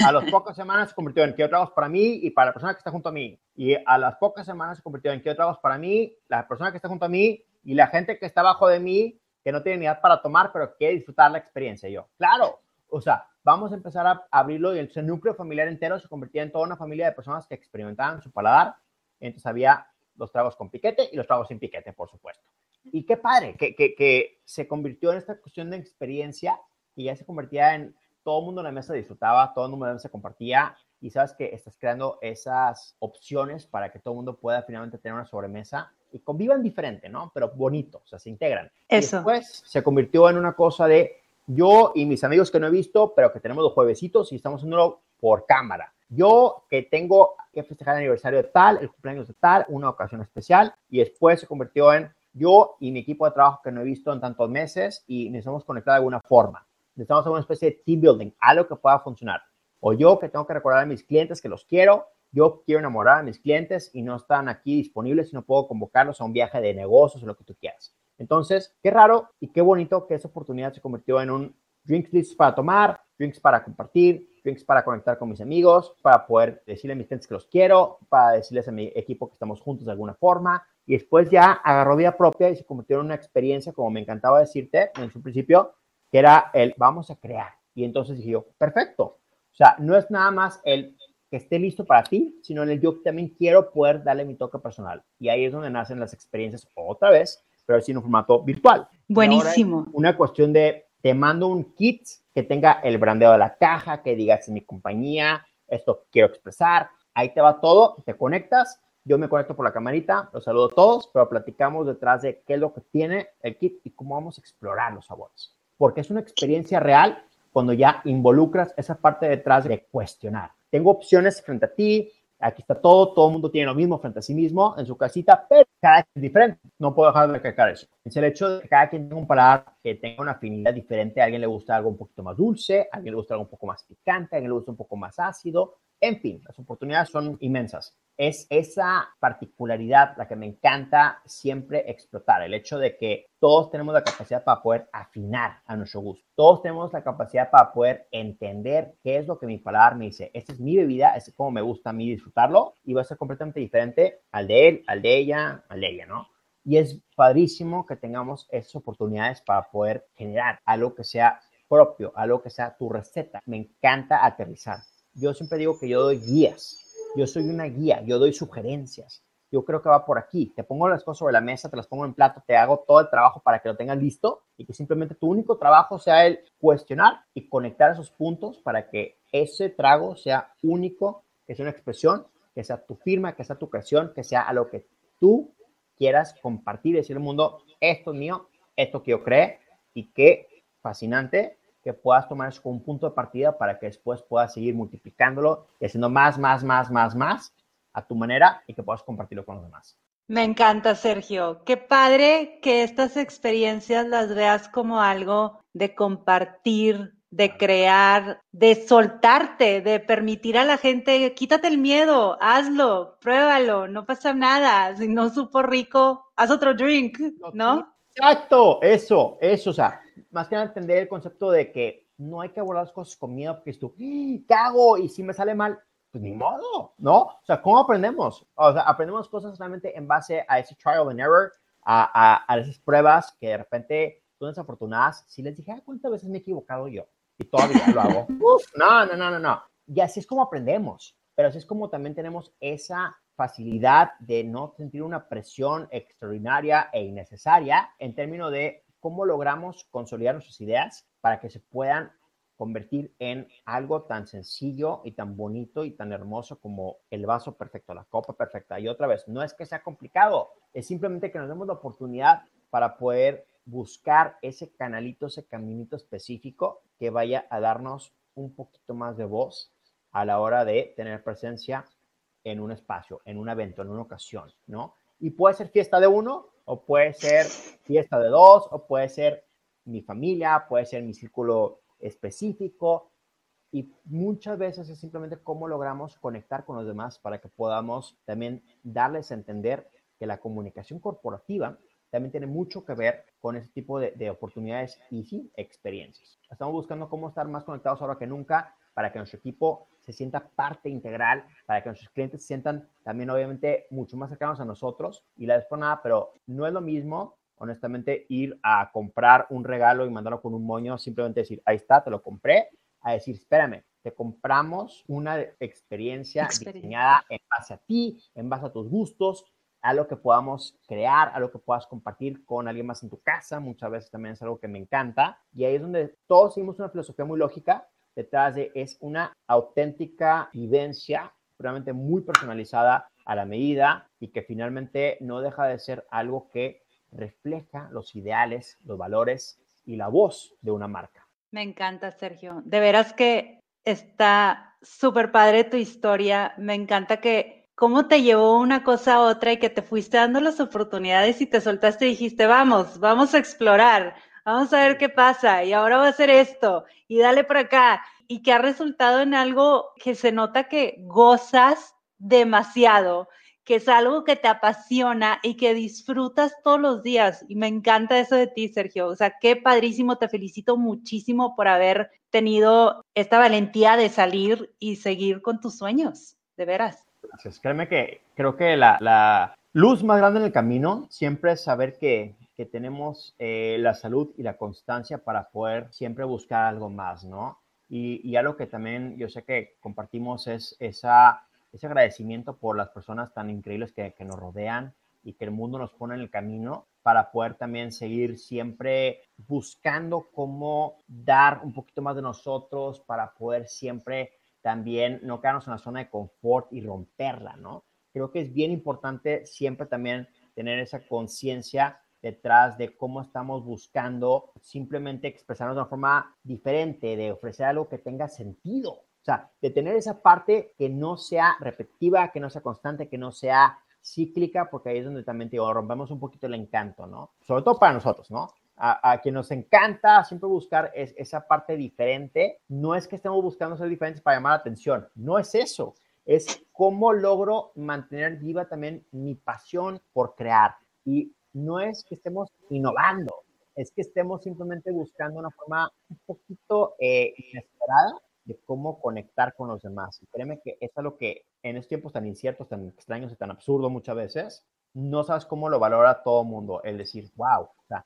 A las *laughs* pocas semanas se convirtió en quiero tragos para mí y para la persona que está junto a mí. Y a las pocas semanas se convirtió en quiero tragos para mí, la persona que está junto a mí y la gente que está abajo de mí, que no tiene ni edad para tomar, pero quiere disfrutar la experiencia. Y yo, claro, o sea, vamos a empezar a abrirlo y el núcleo familiar entero se convertía en toda una familia de personas que experimentaban su paladar. Entonces había los tragos con piquete y los tragos sin piquete, por supuesto. Y qué padre, que, que, que se convirtió en esta cuestión de experiencia y ya se convertía en todo el mundo en la mesa disfrutaba, todo el mundo en la mesa compartía y sabes que estás creando esas opciones para que todo el mundo pueda finalmente tener una sobremesa y convivan diferente, ¿no? Pero bonito, o sea, se integran. Eso. después se convirtió en una cosa de yo y mis amigos que no he visto, pero que tenemos los juevesitos y estamos haciéndolo por cámara. Yo que tengo que festejar el aniversario de tal, el cumpleaños de tal, una ocasión especial, y después se convirtió en yo y mi equipo de trabajo que no he visto en tantos meses y necesitamos conectar de alguna forma. Necesitamos hacer una especie de team building, algo que pueda funcionar. O yo que tengo que recordar a mis clientes que los quiero, yo quiero enamorar a mis clientes y no están aquí disponibles y no puedo convocarlos a un viaje de negocios o lo que tú quieras. Entonces, qué raro y qué bonito que esa oportunidad se convirtió en un drinks list para tomar, drinks para compartir, drinks para conectar con mis amigos, para poder decirle a mis clientes que los quiero, para decirles a mi equipo que estamos juntos de alguna forma. Y después ya agarró vida propia y se convirtió en una experiencia, como me encantaba decirte en su principio, que era el vamos a crear. Y entonces dije yo, perfecto. O sea, no es nada más el que esté listo para ti, sino en el yo también quiero poder darle mi toque personal. Y ahí es donde nacen las experiencias otra vez, pero así en un formato virtual. Buenísimo. Una cuestión de te mando un kit que tenga el brandeo de la caja, que digas mi compañía, esto quiero expresar. Ahí te va todo, te conectas. Yo me conecto por la camarita, los saludo a todos, pero platicamos detrás de qué es lo que tiene el kit y cómo vamos a explorar los sabores. Porque es una experiencia real cuando ya involucras esa parte detrás de cuestionar. Tengo opciones frente a ti, aquí está todo, todo el mundo tiene lo mismo frente a sí mismo en su casita, pero cada quien es diferente. No puedo dejar de recalcar eso. Es el hecho de que cada quien tenga un paladar que tenga una afinidad diferente. A alguien le gusta algo un poquito más dulce, a alguien le gusta algo un poco más picante, a alguien le gusta un poco más ácido. En fin, las oportunidades son inmensas. Es esa particularidad la que me encanta siempre explotar, el hecho de que todos tenemos la capacidad para poder afinar a nuestro gusto. Todos tenemos la capacidad para poder entender qué es lo que mi paladar me dice. Esta es mi bebida, es como me gusta a mí disfrutarlo y va a ser completamente diferente al de él, al de ella, al de ella, ¿no? Y es padrísimo que tengamos esas oportunidades para poder generar algo que sea propio, algo que sea tu receta. Me encanta aterrizar yo siempre digo que yo doy guías. Yo soy una guía, yo doy sugerencias. Yo creo que va por aquí. Te pongo las cosas sobre la mesa, te las pongo en plato, te hago todo el trabajo para que lo tengas listo y que simplemente tu único trabajo sea el cuestionar y conectar esos puntos para que ese trago sea único, que sea una expresión, que sea tu firma, que sea tu creación, que sea a lo que tú quieras compartir decir al mundo, esto es mío, esto que yo creé y qué fascinante que puedas tomar eso como un punto de partida para que después puedas seguir multiplicándolo y haciendo más, más, más, más, más a tu manera y que puedas compartirlo con los demás. Me encanta, Sergio. Qué padre que estas experiencias las veas como algo de compartir, de crear, de soltarte, de permitir a la gente, quítate el miedo, hazlo, pruébalo, no pasa nada. Si no supo rico, haz otro drink, ¿no? Exacto, eso, eso, o sea, más que nada entender el concepto de que no hay que abordar las cosas con miedo, porque es tú, ¿qué hago? Y si me sale mal, pues ni modo, ¿no? O sea, ¿cómo aprendemos? O sea, aprendemos cosas realmente en base a ese trial and error, a, a, esas pruebas que de repente son desafortunadas. Si les dije, ¿cuántas veces me he equivocado yo? Y todavía lo hago. *laughs* Uf, no, no, no, no, no. Y así es como aprendemos, pero así es como también tenemos esa facilidad de no sentir una presión extraordinaria e innecesaria en términos de cómo logramos consolidar nuestras ideas para que se puedan convertir en algo tan sencillo y tan bonito y tan hermoso como el vaso perfecto, la copa perfecta. Y otra vez, no es que sea complicado, es simplemente que nos demos la oportunidad para poder buscar ese canalito, ese caminito específico que vaya a darnos un poquito más de voz a la hora de tener presencia en un espacio, en un evento, en una ocasión, ¿no? Y puede ser fiesta de uno, o puede ser fiesta de dos, o puede ser mi familia, puede ser mi círculo específico. Y muchas veces es simplemente cómo logramos conectar con los demás para que podamos también darles a entender que la comunicación corporativa también tiene mucho que ver con ese tipo de, de oportunidades y sí, experiencias. Estamos buscando cómo estar más conectados ahora que nunca para que nuestro equipo se sienta parte integral, para que nuestros clientes se sientan también obviamente mucho más cercanos a nosotros. Y la nada, pero no es lo mismo, honestamente, ir a comprar un regalo y mandarlo con un moño, simplemente decir, ahí está, te lo compré, a decir, espérame, te compramos una experiencia, diseñada en base a ti, en base a tus gustos, a lo que podamos crear, a lo que puedas compartir con alguien más en tu casa. Muchas veces también es algo que me encanta. Y ahí es donde todos seguimos una filosofía muy lógica, detrás de es una auténtica vivencia, realmente muy personalizada a la medida y que finalmente no deja de ser algo que refleja los ideales, los valores y la voz de una marca. Me encanta, Sergio. De veras que está súper padre tu historia. Me encanta que cómo te llevó una cosa a otra y que te fuiste dando las oportunidades y te soltaste y dijiste, vamos, vamos a explorar, vamos a ver qué pasa y ahora va a hacer esto y dale por acá y que ha resultado en algo que se nota que gozas demasiado que es algo que te apasiona y que disfrutas todos los días. Y me encanta eso de ti, Sergio. O sea, qué padrísimo. Te felicito muchísimo por haber tenido esta valentía de salir y seguir con tus sueños, de veras. Gracias. Créeme que creo que la, luz más grande en el camino siempre es saber que, tenemos eh, la salud y la constancia para poder siempre buscar algo más, ¿no? Y, y algo que también yo sé que compartimos es esa ese agradecimiento por las personas tan increíbles que, nos rodean y que el mundo nos pone en el camino para poder también seguir siempre buscando cómo dar un poquito más de nosotros, para poder siempre también no quedarnos en la zona de confort y romperla, ¿no? Creo que es bien importante siempre también tener esa conciencia detrás de cómo estamos buscando simplemente expresarnos de una forma diferente, de ofrecer algo que tenga sentido, o sea, de tener esa parte que no sea repetitiva, que no sea constante, que no sea cíclica, porque ahí es donde también digo, rompemos un poquito el encanto, ¿no? Sobre todo para nosotros, ¿no? A, a quien nos encanta siempre buscar es, esa parte diferente, no es que estemos buscando ser diferentes para llamar la atención, no es eso, es cómo logro mantener viva también mi pasión por crear. Y no es que estemos innovando, es que estemos simplemente buscando una forma un poquito eh, inesperada de cómo conectar con los demás. Y créeme que eso es lo que en estos tiempos tan inciertos, tan extraños y tan absurdos muchas veces, no sabes cómo lo valora todo el mundo. El decir, wow, o sea,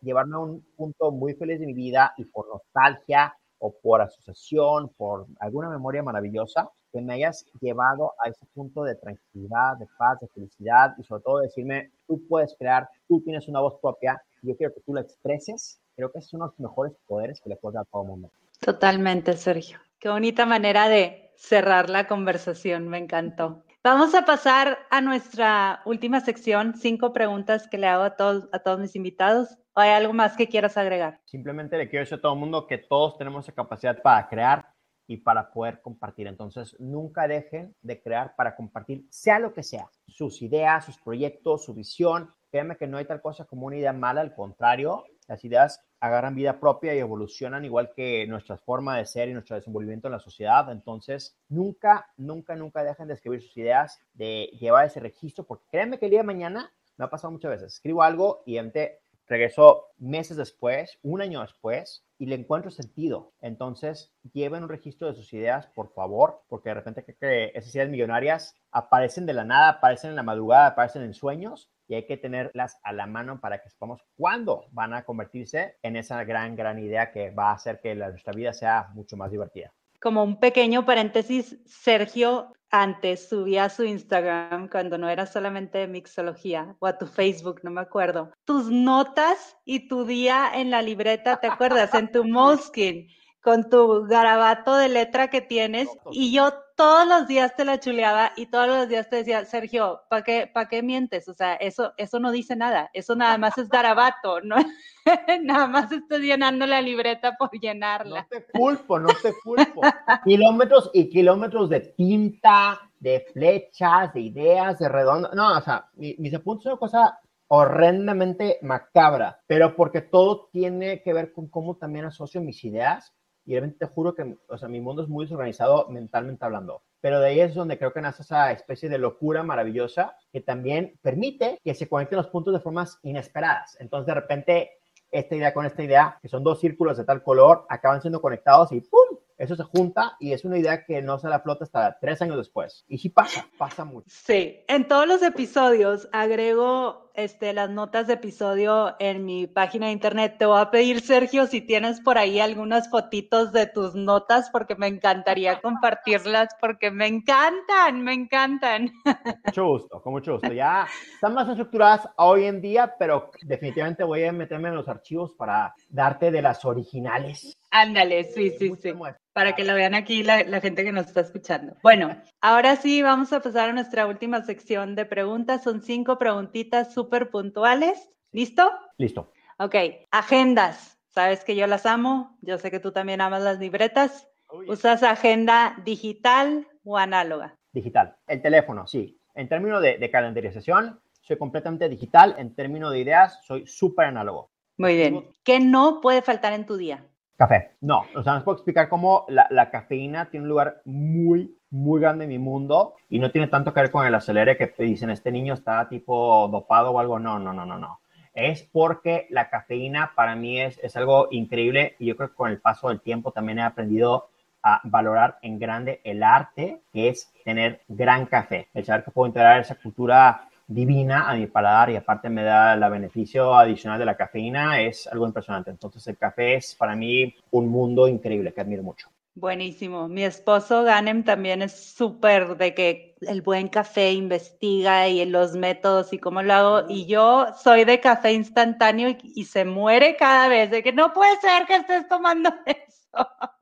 llevarme a un punto muy feliz de mi vida y por nostalgia o por asociación, por alguna memoria maravillosa, que me hayas llevado a ese punto de tranquilidad, de paz, de felicidad y sobre todo decirme, tú puedes crear, tú tienes una voz propia, yo quiero que tú la expreses. Creo que es uno de los mejores poderes que le puedes dar a todo el mundo. Totalmente, Sergio. Qué bonita manera de cerrar la conversación, me encantó. Vamos a pasar a nuestra última sección, cinco preguntas que le hago a todos, a todos mis invitados. ¿O hay algo más que quieras agregar? Simplemente le quiero decir a todo el mundo que todos tenemos esa capacidad para crear y para poder compartir. Entonces, nunca dejen de crear para compartir, sea lo que sea, sus ideas, sus proyectos, su visión. Créanme que no hay tal cosa como una idea mala, al contrario, las ideas agarran vida propia y evolucionan igual que nuestra forma de ser y nuestro desenvolvimiento en la sociedad. Entonces, nunca, nunca, nunca dejen de escribir sus ideas, de llevar ese registro, porque créanme que el día de mañana me ha pasado muchas veces. Escribo algo y ente regreso meses después, un año después, y le encuentro sentido. Entonces, lleven un registro de sus ideas, por favor, porque de repente que esas ideas millonarias aparecen de la nada, aparecen en la madrugada, aparecen en sueños, y hay que tenerlas a la mano para que sepamos cuándo van a convertirse en esa gran, gran idea que va a hacer que nuestra vida sea mucho más divertida. Como un pequeño paréntesis, Sergio antes subía a su Instagram cuando no era solamente mixología o a tu Facebook, no me acuerdo, tus notas y tu día en la libreta, ¿te acuerdas? En tu *laughs* Moleskine con tu garabato de letra que tienes y yo todos los días te la chuleaba y todos los días te decía, Sergio, ¿para qué, pa qué mientes? O sea, eso, eso no dice nada, eso nada más es garabato, ¿no? *laughs* nada más estás llenando la libreta por llenarla. No te culpo, no te culpo. kilómetros y kilómetros de tinta, de flechas, de ideas, de redondo. No, o sea, mis apuntes son una cosa horrendamente macabra, pero porque todo tiene que ver con cómo también asocio mis ideas y realmente te juro que, o sea, mi mundo es muy desorganizado mentalmente hablando. Pero de ahí es donde creo que nace esa especie de locura maravillosa que también permite que se conecten los puntos de formas inesperadas. Entonces, de repente, esta idea con esta idea, que son dos círculos de tal color, acaban siendo conectados y ¡pum! Eso se junta y es una idea que no se la flota hasta tres años después. Y sí pasa, pasa mucho. Sí, en todos los episodios agrego este, las notas de episodio en mi página de internet. Te voy a pedir, Sergio, si tienes por ahí algunas fotitos de tus notas, porque me encantaría *laughs* compartirlas, porque me encantan, me encantan. *laughs* Mucho gusto, con mucho gusto. Ya están más estructuradas hoy en día, pero definitivamente voy a meterme en los archivos para darte de las originales. Ándale, sí, sí, sí. Para que lo vean aquí la, la, gente que nos está escuchando. Bueno, ahora sí vamos a pasar a nuestra última sección de preguntas. Son cinco preguntitas súper puntuales. ¿Listo? Listo. Ok, agendas. Sabes que yo las amo. Yo sé que tú también amas las libretas. ¿Usas agenda digital o análoga? Digital. El teléfono, sí. En términos de, de calendarización, soy completamente digital. En términos de ideas, soy súper análogo. Muy bien. ¿Qué no puede faltar en tu día? Café. No, o sea, no puedo explicar cómo la, cafeína tiene un lugar muy, muy grande en mi mundo y no tiene tanto que ver con el acelere que dicen, este niño está tipo dopado o algo. No, no, no, no, no. Es porque la cafeína para mí es, es algo increíble y yo creo que con el paso del tiempo también he aprendido a valorar en grande el arte, que es tener gran café, el saber que puedo integrar esa cultura divina a mi paladar y aparte me da el beneficio adicional de la cafeína, es algo impresionante. Entonces el café es para mí un mundo increíble que admiro mucho. Buenísimo. Mi esposo Ganem también es súper de que el buen café investiga y los métodos y cómo lo hago. Y yo soy de café instantáneo y, y se muere cada vez de que no puede ser que estés tomando. *laughs* *laughs*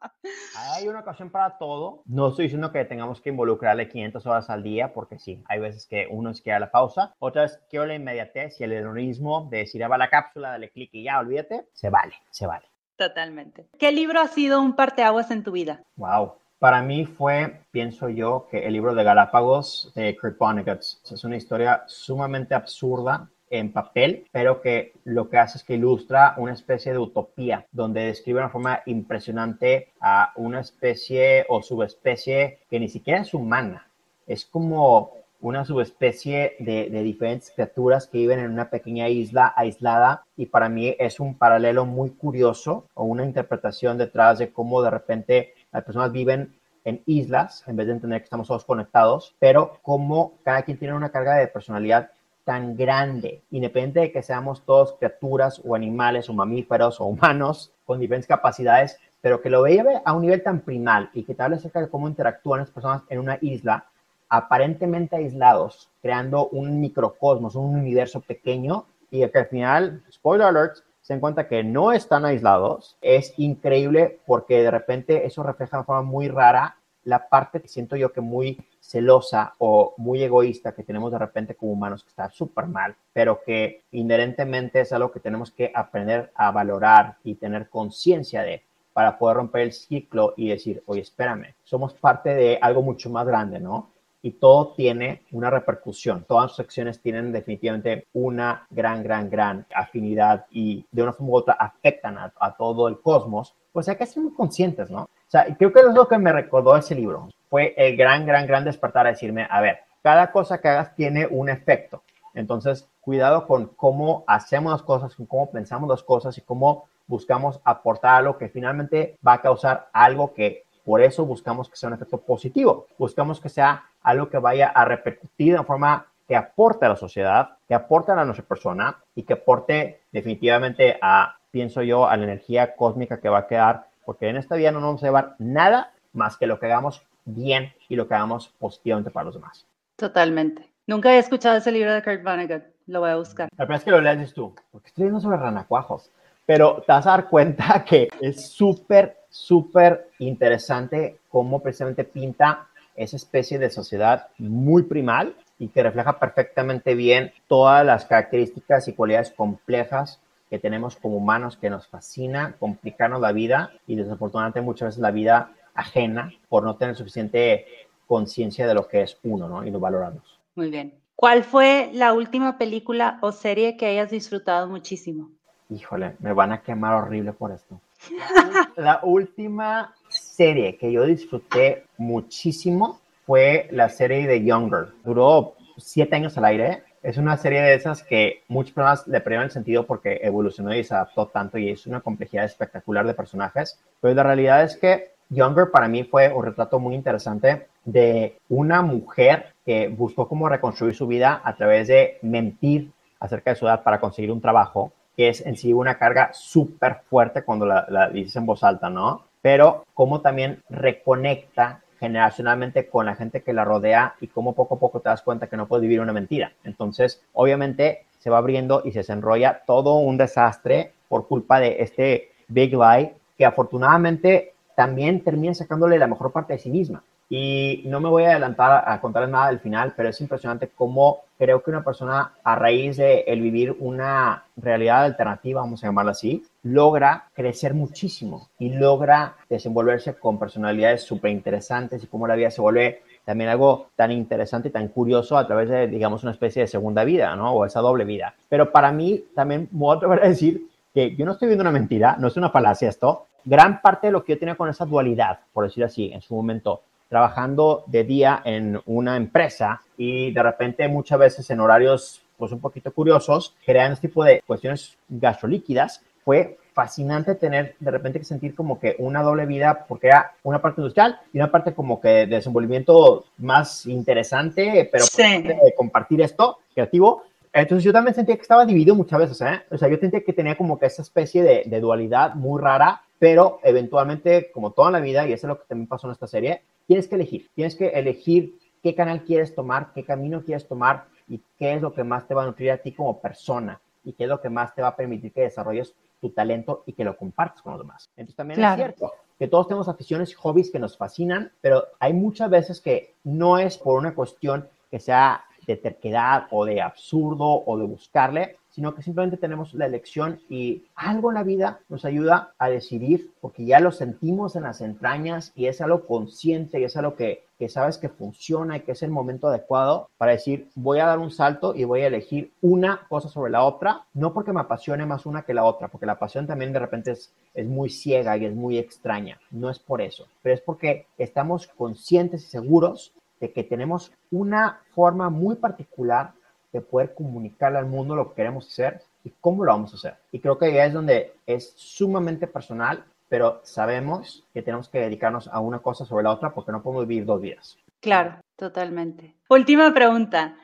Hay una ocasión para todo. No estoy diciendo que tengamos que involucrarle 500 horas al día, porque sí, hay veces que uno es quiere la pausa, otras quiero la inmediatez y el hedonismo de decir, ah, va la cápsula, dale clic y ya, olvídate, se vale, se vale. Totalmente. ¿Qué libro ha sido un parteaguas en tu vida? Wow. Para mí fue, pienso yo, que el libro de Galápagos de Kurt Vonnegut. Es una historia sumamente absurda, en papel, pero que lo que hace es que ilustra una especie de utopía, donde describe de una forma impresionante a una especie o subespecie que ni siquiera es humana. Es como una subespecie de, diferentes criaturas que viven en una pequeña isla aislada y para mí es un paralelo muy curioso o una interpretación detrás de cómo de repente las personas viven en islas en vez de entender que estamos todos conectados, pero como cada quien tiene una carga de personalidad tan grande, independiente de que seamos todos criaturas o animales o mamíferos o humanos con diferentes capacidades, pero que lo vea a un nivel tan primal y que te hable acerca de cómo interactúan las personas en una isla aparentemente aislados, creando un microcosmos, un universo pequeño y que al final, spoiler alert, se encuentra que no están aislados, es increíble porque de repente eso refleja de una forma muy rara la parte que siento yo que muy celosa o muy egoísta que tenemos de repente como humanos, que está súper mal, pero que inherentemente es algo que tenemos que aprender a valorar y tener conciencia de para poder romper el ciclo y decir, oye, espérame, somos parte de algo mucho más grande, ¿no? Y todo tiene una repercusión. Todas sus acciones tienen definitivamente una gran, gran, gran afinidad y de una forma u otra afectan a, todo el cosmos. Pues hay que ser conscientes, ¿no? O sea, creo que es lo que me recordó ese libro. Fue el gran, gran, gran despertar a decirme, a ver, cada cosa que hagas tiene un efecto. Entonces, cuidado con cómo hacemos las cosas, con cómo pensamos las cosas y cómo buscamos aportar algo que finalmente va a causar algo que por eso buscamos que sea un efecto positivo. Buscamos que sea algo que vaya a repercutir de forma que aporte a la sociedad, que aporte a nuestra persona y que aporte definitivamente a, pienso yo, a la energía cósmica que va a quedar porque en esta vida no nos vamos a llevar nada más que lo que hagamos bien y lo que hagamos positivamente para los demás. Totalmente. Nunca he escuchado ese libro de Kurt Vonnegut. Lo voy a buscar. La verdad es que lo lees tú, porque estoy leyendo sobre ranacuajos. Pero te vas a dar cuenta *laughs* que es súper, súper interesante cómo precisamente pinta esa especie de sociedad muy primal y que refleja perfectamente bien todas las características y cualidades complejas que tenemos como humanos que nos fascina complicarnos la vida y desafortunadamente muchas veces la vida ajena por no tener suficiente conciencia de lo que es uno, ¿no? Y no valorarnos. Muy bien. ¿Cuál fue la última película o serie que hayas disfrutado muchísimo? Híjole, me van a quemar horrible por esto. *laughs* la última serie que yo disfruté muchísimo fue la serie de Younger. Duró siete años al aire es una serie de esas que muchas personas le perdieron el sentido porque evolucionó y se adaptó tanto y es una complejidad espectacular de personajes. Pero la realidad es que Younger para mí fue un retrato muy interesante de una mujer que buscó cómo reconstruir su vida a través de mentir acerca de su edad para conseguir un trabajo, que es en sí una carga súper fuerte cuando la, la dices en voz alta, ¿no? Pero cómo también reconecta generacionalmente con la gente que la rodea y cómo poco a poco te das cuenta que no puedes vivir una mentira. Entonces, obviamente, se va abriendo y se desenrolla todo un desastre por culpa de este Big Lie que afortunadamente también termina sacándole la mejor parte de sí misma. Y no me voy a adelantar a contarles nada del final, pero es impresionante cómo creo que una persona, a raíz de el vivir una realidad alternativa, vamos a llamarla así, logra crecer muchísimo y logra desenvolverse con personalidades súper interesantes y cómo la vida se vuelve también algo tan interesante y tan curioso a través de, digamos, una especie de segunda vida, ¿no? O esa doble vida. Pero para mí, también me voy a atrever a decir que yo no estoy viendo una mentira, no es una falacia esto. Gran parte de lo que yo tenía con esa dualidad, por decir así, en su momento, trabajando de día en una empresa y de repente muchas veces en horarios pues un poquito curiosos, crean este tipo de cuestiones gastrolíquidas, fue fascinante tener de repente que sentir como que una doble vida, porque era una parte industrial y una parte como que de desenvolvimiento más interesante, pero de compartir esto creativo. Entonces yo también sentía que estaba dividido muchas veces, ¿eh? O sea, yo sentía que tenía como que esa especie de, de dualidad muy rara, pero eventualmente, como toda la vida, y eso es lo que también pasó en esta serie, tienes que elegir, tienes que elegir qué canal quieres tomar, qué camino quieres tomar y qué es lo que más te va a nutrir a ti como persona y qué es lo que más te va a permitir que desarrolles tu talento y que lo compartas con los demás. Entonces también es cierto que todos tenemos aficiones y hobbies que nos fascinan, pero hay muchas veces que no es por una cuestión que sea de terquedad o de absurdo o de buscarle, sino que simplemente tenemos la elección y algo en la vida nos ayuda a decidir porque ya lo sentimos en las entrañas y es algo consciente y es algo que que sabes que funciona y que es el momento adecuado para decir, voy a dar un salto y voy a elegir una cosa sobre la otra, no porque me apasione más una que la otra, porque la pasión también de repente es, es muy ciega y es muy extraña, no es por eso, pero es porque estamos conscientes y seguros de que tenemos una forma muy particular de poder comunicarle al mundo lo que queremos hacer y cómo lo vamos a hacer. Y creo que ahí es donde es sumamente personal pero sabemos que tenemos que dedicarnos a una cosa sobre la otra porque no podemos vivir dos vidas. Claro, totalmente. Última pregunta.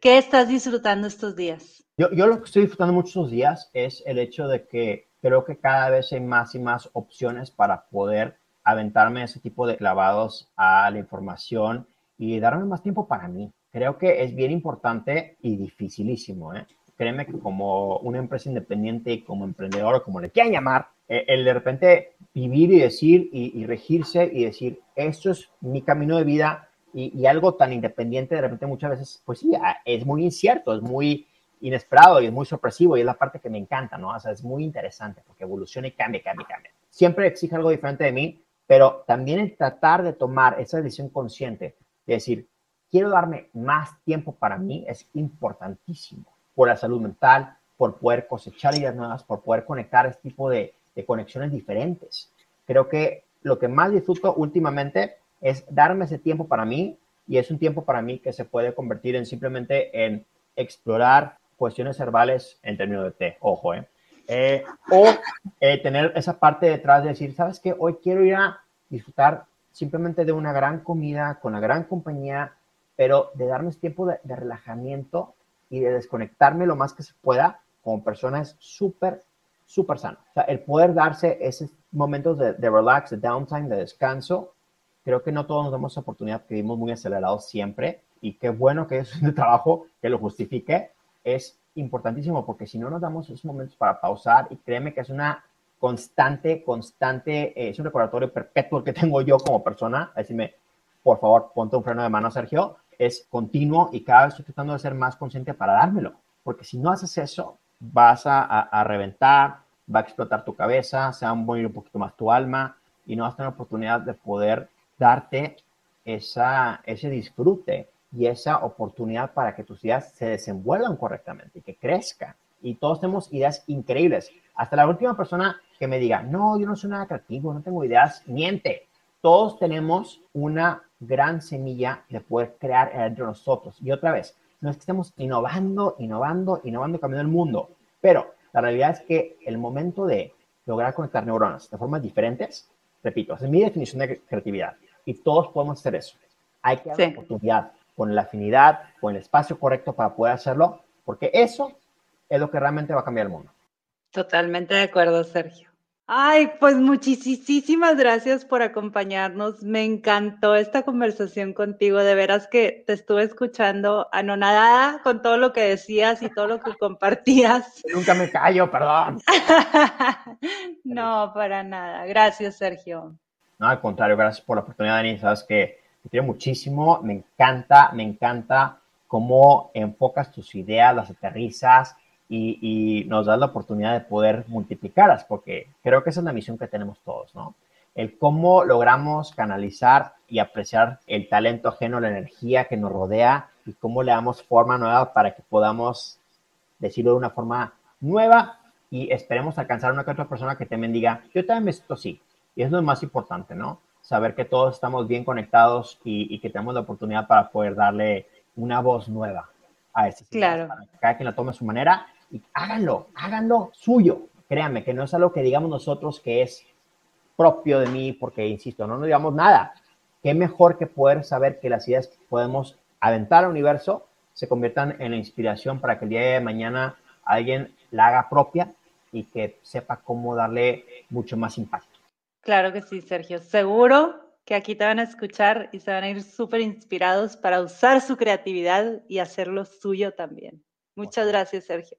¿Qué estás disfrutando estos días? Yo, yo, lo que estoy disfrutando mucho estos días es el hecho de que creo que cada vez hay más y más opciones para poder aventarme ese tipo de clavados a la información y darme más tiempo para mí. Creo que es bien importante y dificilísimo. ¿eh? Créeme que como una empresa independiente y como emprendedor o como le quieran llamar, eh, el de repente vivir y decir y, regirse y decir, esto es mi camino de vida y, algo tan independiente de repente muchas veces, pues sí, ah, es muy incierto, es muy inesperado y es muy sorpresivo y es la parte que me encanta, ¿no? O sea, es muy interesante porque evoluciona y cambia, cambia, cambia. Siempre exige algo diferente de mí, pero también el tratar de tomar esa decisión consciente de decir, quiero darme más tiempo para mí es importantísimo por la salud mental, por poder cosechar ideas nuevas, por poder conectar este tipo de, de conexiones diferentes. Creo que lo que más disfruto últimamente es darme ese tiempo para mí y es un tiempo para mí que se puede convertir en simplemente en explorar cuestiones herbales en términos de té, ojo, ¿eh? eh o eh, tener esa parte detrás de decir, ¿sabes qué? Hoy quiero ir a disfrutar simplemente de una gran comida con la gran compañía, pero de darme ese tiempo de, de relajamiento y de desconectarme lo más que se pueda como persona es súper, súper sano. O sea, el poder darse esos momentos de, relax, de downtime, de descanso, creo que no todos nos damos esa oportunidad, que vivimos muy acelerados siempre y qué bueno que es un *laughs* trabajo que lo justifique, es importantísimo porque si no nos damos esos momentos para pausar y créeme que es una constante, constante, eh, es un recordatorio perpetuo que *laughs* tengo yo como persona, decirme, por favor, ponte un freno de mano, Sergio, es continuo y cada vez estoy tratando de ser más consciente para dármelo, porque si no haces eso, vas a, reventar, va a explotar tu cabeza, se va a morir un poquito más tu alma y no vas a tener oportunidad de poder darte esa, ese disfrute y esa oportunidad para que tus ideas se desenvuelvan correctamente y que crezcan. Y todos tenemos ideas increíbles. Hasta la última persona que me diga, no, yo no soy nada creativo, no tengo ideas, miente. Todos tenemos una gran semilla de poder crear entre nosotros. Y otra vez, no es que estemos innovando, innovando, innovando, cambiando el mundo, pero la realidad es que el momento de lograr conectar neuronas de formas diferentes, repito, es mi definición de creatividad y todos podemos hacer eso. Hay que dar la oportunidad con la afinidad, con el espacio correcto para poder hacerlo, porque eso es lo que realmente va a cambiar el mundo. Totalmente de acuerdo, Sergio. Ay, pues muchísimas gracias por acompañarnos. Me encantó esta conversación contigo. De veras que te estuve escuchando anonadada con todo lo que decías y todo lo que compartías. *laughs* Nunca me callo, perdón. *laughs* no, para nada. Gracias, Sergio. No, al contrario, gracias por la oportunidad, Dani. Sabes que te quiero muchísimo. Me encanta, me encanta cómo enfocas tus ideas, las aterrizas y, nos das la oportunidad de poder multiplicarlas, porque creo que esa es la misión que tenemos todos, ¿no? El cómo logramos canalizar y apreciar el talento ajeno, la energía que nos rodea y cómo le damos forma nueva para que podamos decirlo de una forma nueva y esperemos alcanzar a una que otra persona que también diga, yo también me siento así. Y es lo más importante, ¿no? Saber que todos estamos bien conectados y, y que tenemos la oportunidad para poder darle una voz nueva a este Claro. Para que cada quien la tome a su manera y háganlo, háganlo suyo. Créanme que no es algo que digamos nosotros que es propio de mí, porque, insisto, no nos digamos nada. Qué mejor que poder saber que las ideas que podemos aventar al universo se conviertan en la inspiración para que el día de mañana alguien la haga propia y que sepa cómo darle mucho más impacto. Claro que sí, Sergio. Seguro que aquí te van a escuchar y se van a ir súper inspirados para usar su creatividad y hacerlo suyo también. Muchas gracias, Sergio.